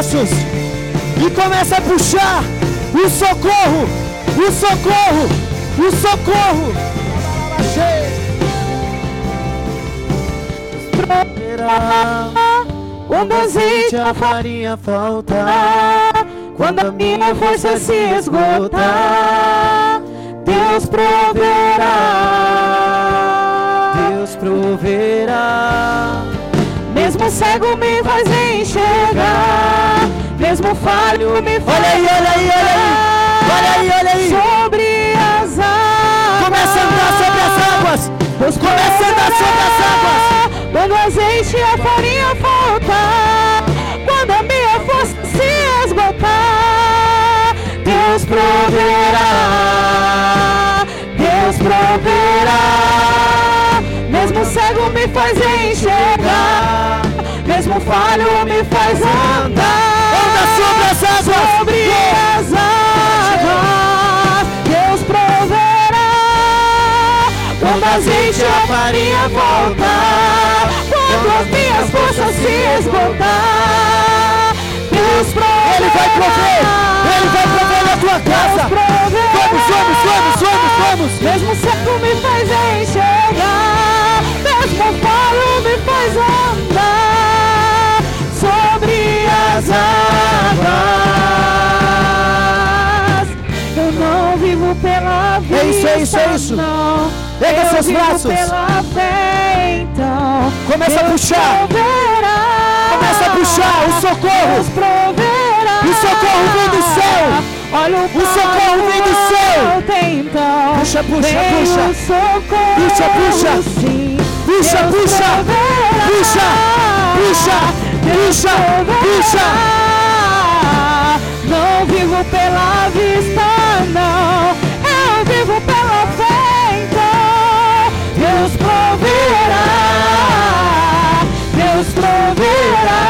Braços e começa a puxar o socorro, o socorro, o socorro. Quando azeite a farinha faltar, quando a minha força se esgotar, Deus proverá. Deus proverá. Mesmo cego me faz enxergar. Mesmo falho me faz. Olha aí, olha aí, olha aí. Olha aí, olha aí. Sobre as águas. Começa a andar sobre as águas. Deus começa a andar sobre as águas. Quando azeite e a farinha faltar. Quando a minha força se esgotar. Deus proverá. Deus proverá. Mesmo cego me faz enxergar mesmo falho me faz andar. Anda sobre as águas. Sobre as águas, Deus proverá. Quando a gente a farinha voltar, quando as minhas forças se esgotar, Deus proverá. Ele vai prover, Ele vai prover na tua casa. Vamos, vamos, vamos, vamos, vamos. Mesmo seco me faz enxergar, mesmo falo me faz andar Eu não vivo pela vida. É isso, é isso, é isso. Não. Eu seus braços. Pela fé, então. Começa a Deus puxar. proverá. Começa a puxar o socorro. O socorro vem do céu. Olha o, O socorro vem do céu. Então. Puxa, puxa, puxa. socorro, Puxa, puxa. sim. Puxa, Deus puxa. proverá. Puxa, puxa, puxa, puxa. Não vivo pela vista, não. Eu vivo pela fé, então. Deus proverá. Deus proverá.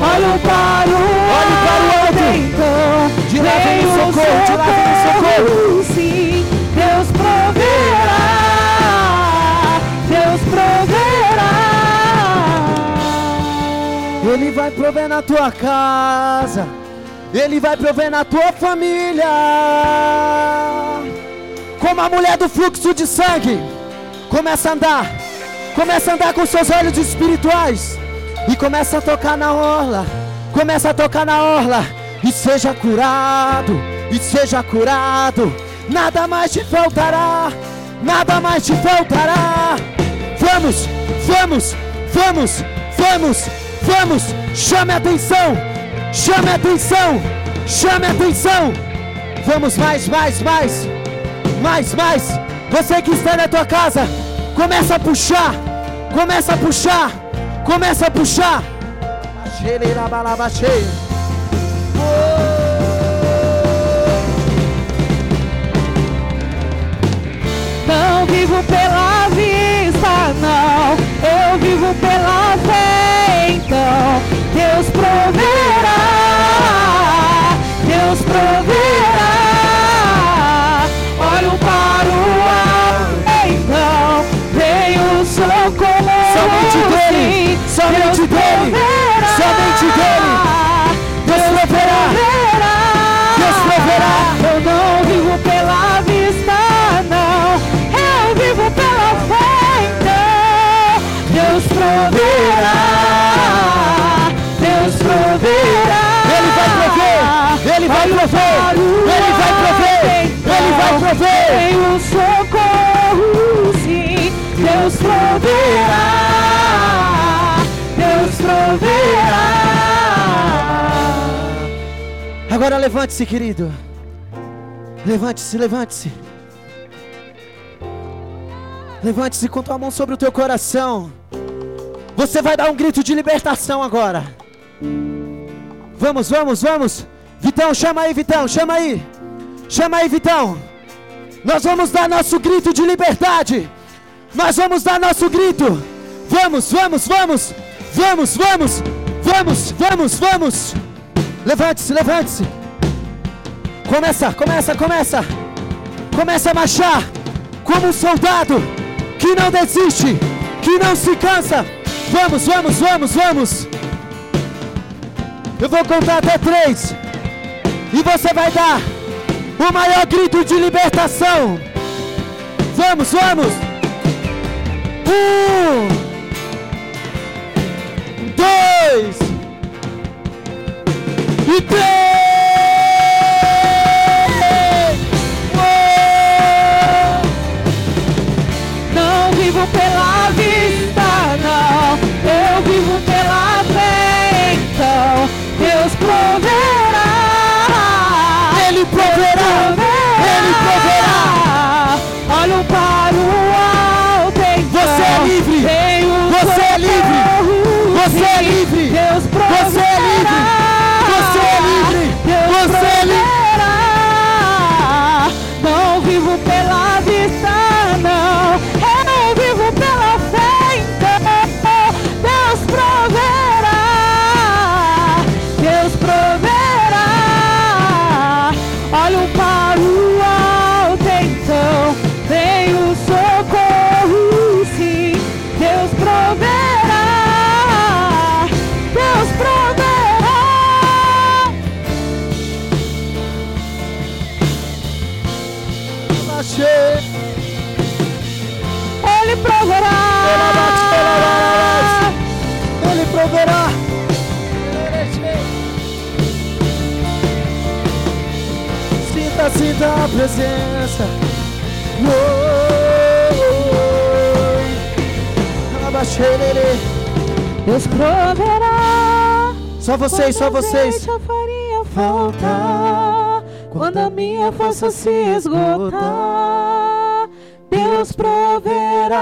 Olho para o Olhe para o alto. então. De lá vem o socorro, de lá vem o socorro. Ele vai prover na tua casa. Ele vai prover na tua família. Como a mulher do fluxo de sangue. Começa a andar. Começa a andar com seus olhos espirituais. E começa a tocar na orla. Começa a tocar na orla. E seja curado. E seja curado. Nada mais te faltará. Nada mais te faltará. Vamos, vamos, vamos, vamos, vamos. Chame a atenção, chame a atenção, chame a atenção. Vamos mais, mais, mais, mais, mais. Você que está na tua casa, começa a puxar, começa a puxar, começa a puxar. Não vivo pela vista, Agora levante-se, querido. Levante-se, levante-se. Levante-se com tua mão sobre o teu coração. Você vai dar um grito de libertação agora. Vamos, vamos, vamos. Vitão, chama aí, Vitão, chama aí. Chama aí, Vitão. Nós vamos dar nosso grito de liberdade. Nós vamos dar nosso grito. Vamos, vamos, vamos. Vamos, vamos. Vamos, vamos, vamos. Levante-se, levante-se. Começa, começa, começa. Começa a marchar como um soldado que não desiste, que não se cansa. Vamos, vamos, vamos, vamos. Eu vou contar até três. E você vai dar o maior grito de libertação. Vamos, vamos. Um, dois e três. Presença. Oh. Deus proverá. Só vocês, só vocês. a farinha faltar, quando a minha força se esgotar, Deus proverá.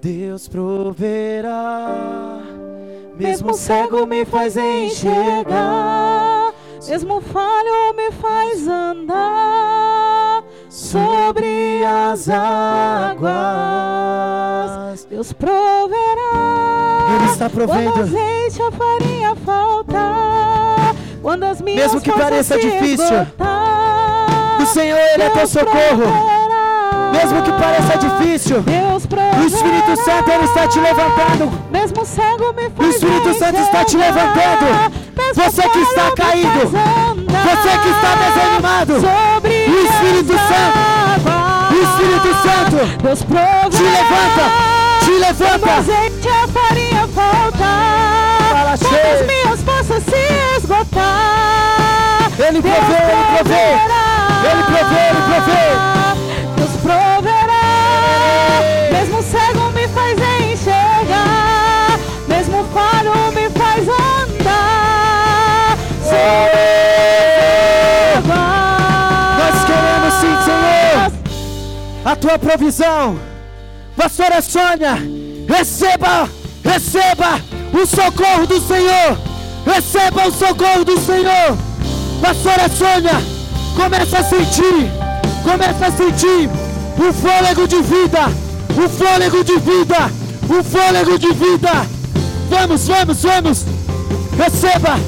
Deus proverá. Mesmo cego me faz enxergar, mesmo falho me faz andar sobre as águas. Deus proverá. Ele está provendo. Quando azeite, a farinha faltar, quando as minhas Mesmo que pareça difícil, esgotar, O Senhor, Ele é teu socorro. proverá. Mesmo que pareça difícil, Deus proverá. o Espírito Santo ele está te levantando. Mesmo cego me O faz Espírito Santo está te levantando. Você que está caído. Você que está desanimado. sobre O Espírito Santo. O Espírito Santo te levanta. Te levanta. azeite a farinha faltar, Fala quando cheio. as minhas forças se esgotar, Ele provê, ele provê. Ele provê, ele provê. Deus proverá. Mesmo cego Nós queremos sim, Senhor. A tua provisão. Pastora Sônia, receba, receba o socorro do Senhor. Receba o socorro do Senhor. Pastora Sônia, começa a sentir, começa a sentir o fôlego de vida, o fôlego de vida, o fôlego de vida. Vamos, vamos, vamos. Receba,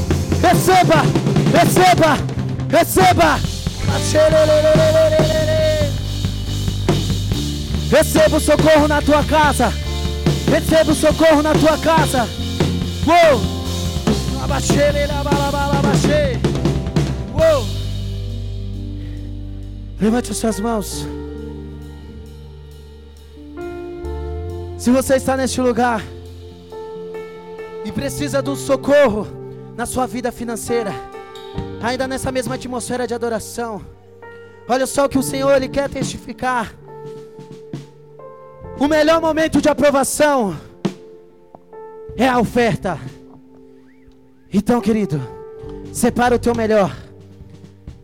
receba, receba, receba. Receba o socorro na tua casa. Receba o socorro na tua casa. Uou! Levante as suas mãos. Se você está neste lugar e precisa de um socorro na sua vida financeira, ainda nessa mesma atmosfera de adoração, olha só o que o Senhor ele quer testificar. O melhor momento de aprovação é a oferta. Então, querido, separa o teu melhor.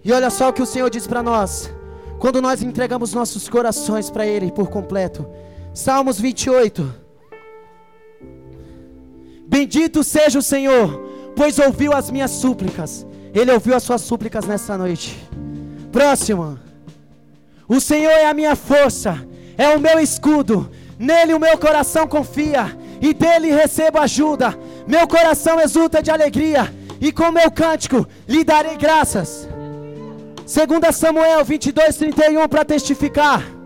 E olha só o que o Senhor diz para nós. Quando nós entregamos nossos corações para Ele por completo. Salmos 28. Bendito seja o Senhor, pois ouviu as minhas súplicas. Ele ouviu as suas súplicas nessa noite. Próximo. O Senhor é a minha força, é o meu escudo. Nele o meu coração confia e dele recebo ajuda. Meu coração exulta de alegria e com meu cântico lhe darei graças. 2 Samuel 22, 31 para testificar.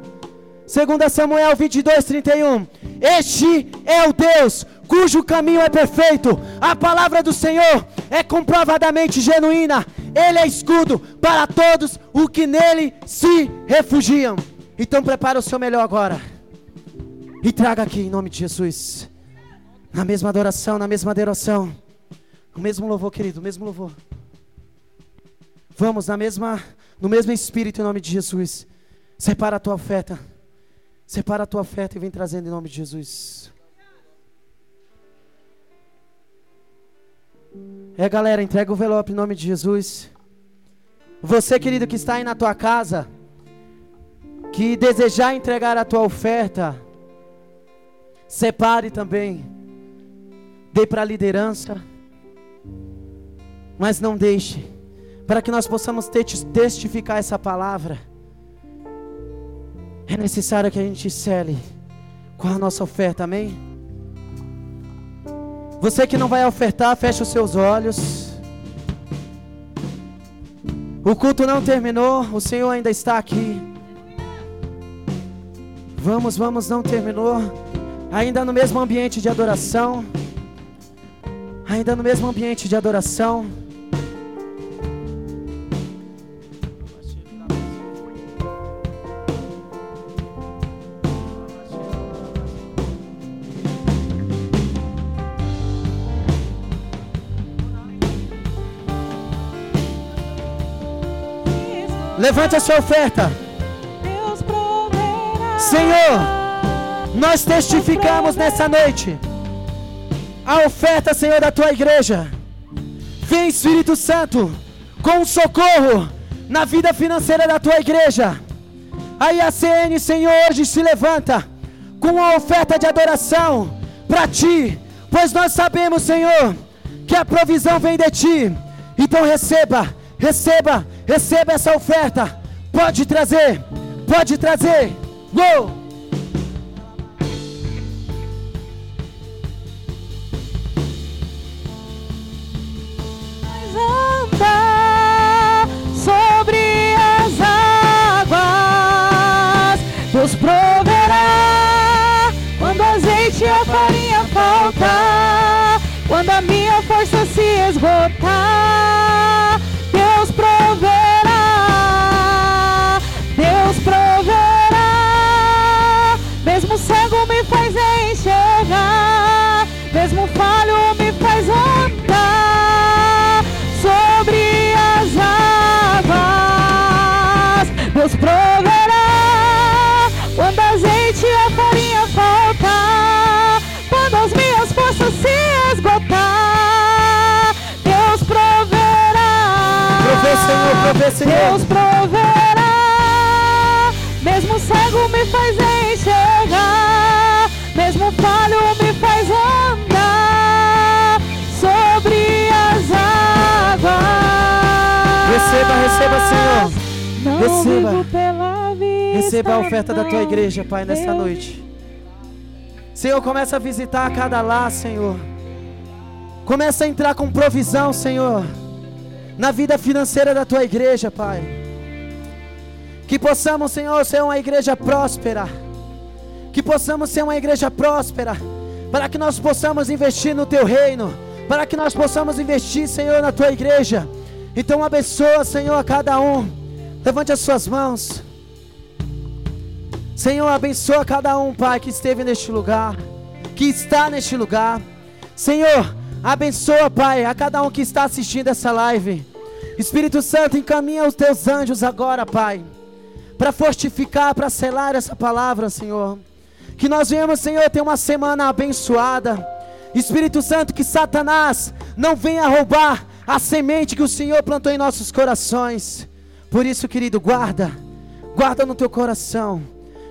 2 Samuel 22, 31. Este é o Deus cujo caminho é perfeito. A palavra do Senhor é comprovadamente genuína. Ele é escudo para todos os que nele se refugiam. Então prepara o seu melhor agora. E traga aqui em nome de Jesus. Na mesma adoração, na mesma adoração. O mesmo louvor, querido, o mesmo louvor. Vamos na mesma, no mesmo espírito em nome de Jesus. Separa a tua oferta. Separa a tua oferta e vem trazendo em nome de Jesus. É, galera, entrega o envelope em nome de Jesus. Você, querido, que está aí na tua casa, que desejar entregar a tua oferta, separe também. Dê para a liderança. Mas não deixe, para que nós possamos testificar essa palavra. É necessário que a gente cele com a nossa oferta, amém? Você que não vai ofertar, feche os seus olhos. O culto não terminou, o Senhor ainda está aqui. Vamos, vamos, não terminou. Ainda no mesmo ambiente de adoração. Ainda no mesmo ambiente de adoração. Levante a sua oferta. Senhor, nós testificamos nessa noite a oferta, Senhor, da tua igreja. Vem, Espírito Santo, com socorro na vida financeira da tua igreja. Aí a CN, Senhor, hoje se levanta com a oferta de adoração para ti, pois nós sabemos, Senhor, que a provisão vem de ti. Então receba, receba, receba essa oferta. Pode trazer, pode trazer. Uou! Deus proverá. Mesmo cego me faz enxergar, mesmo falho me faz andar sobre as águas. Receba, receba, Senhor. Não Receba. Receba a oferta da tua igreja, Pai, nesta noite. Senhor, começa a visitar cada lar, Senhor. Começa a entrar com provisão, Senhor, na vida financeira da tua igreja, Pai. Que possamos, Senhor, ser uma igreja próspera. Que possamos ser uma igreja próspera. Para que nós possamos investir no teu reino. Para que nós possamos investir, Senhor, na tua igreja. Então abençoa, Senhor, a cada um. Levante as suas mãos. Senhor, abençoa cada um, Pai, que esteve neste lugar, que está neste lugar. Senhor, abençoa, Pai, a cada um que está assistindo essa live. Espírito Santo, encaminha os teus anjos agora, Pai, para fortificar, para selar essa palavra, Senhor. Que nós venhamos, Senhor, ter uma semana abençoada. Espírito Santo, que Satanás não venha roubar a semente que o Senhor plantou em nossos corações. Por isso, querido, guarda, guarda no teu coração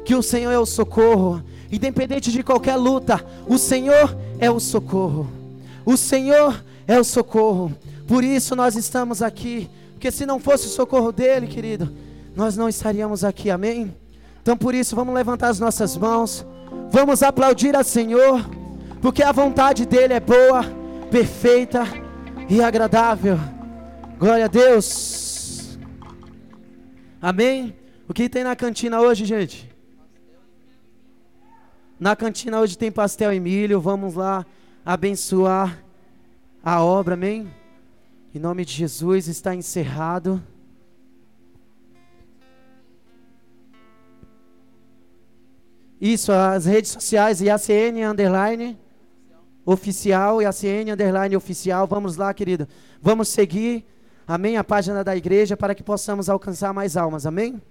que o Senhor é o socorro, independente de qualquer luta, o Senhor é o socorro. O Senhor é o socorro. Por isso nós estamos aqui, porque se não fosse o socorro dele, querido, nós não estaríamos aqui. Amém? Então por isso vamos levantar as nossas mãos. Vamos aplaudir ao Senhor, porque a vontade dele é boa, perfeita e agradável. Glória a Deus. Amém? O que tem na cantina hoje, gente? Na cantina hoje tem pastel e milho. Vamos lá abençoar a obra, amém? Em nome de Jesus, está encerrado. Isso, as redes sociais, IACN underline oficial, IACN underline oficial. Vamos lá, querido. Vamos seguir, amém? A página da igreja para que possamos alcançar mais almas, amém?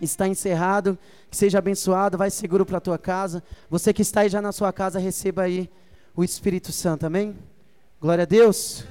Está encerrado, que seja abençoado, vai seguro para a tua casa. Você que está aí já na sua casa, receba aí o Espírito Santo, amém? Glória a Deus.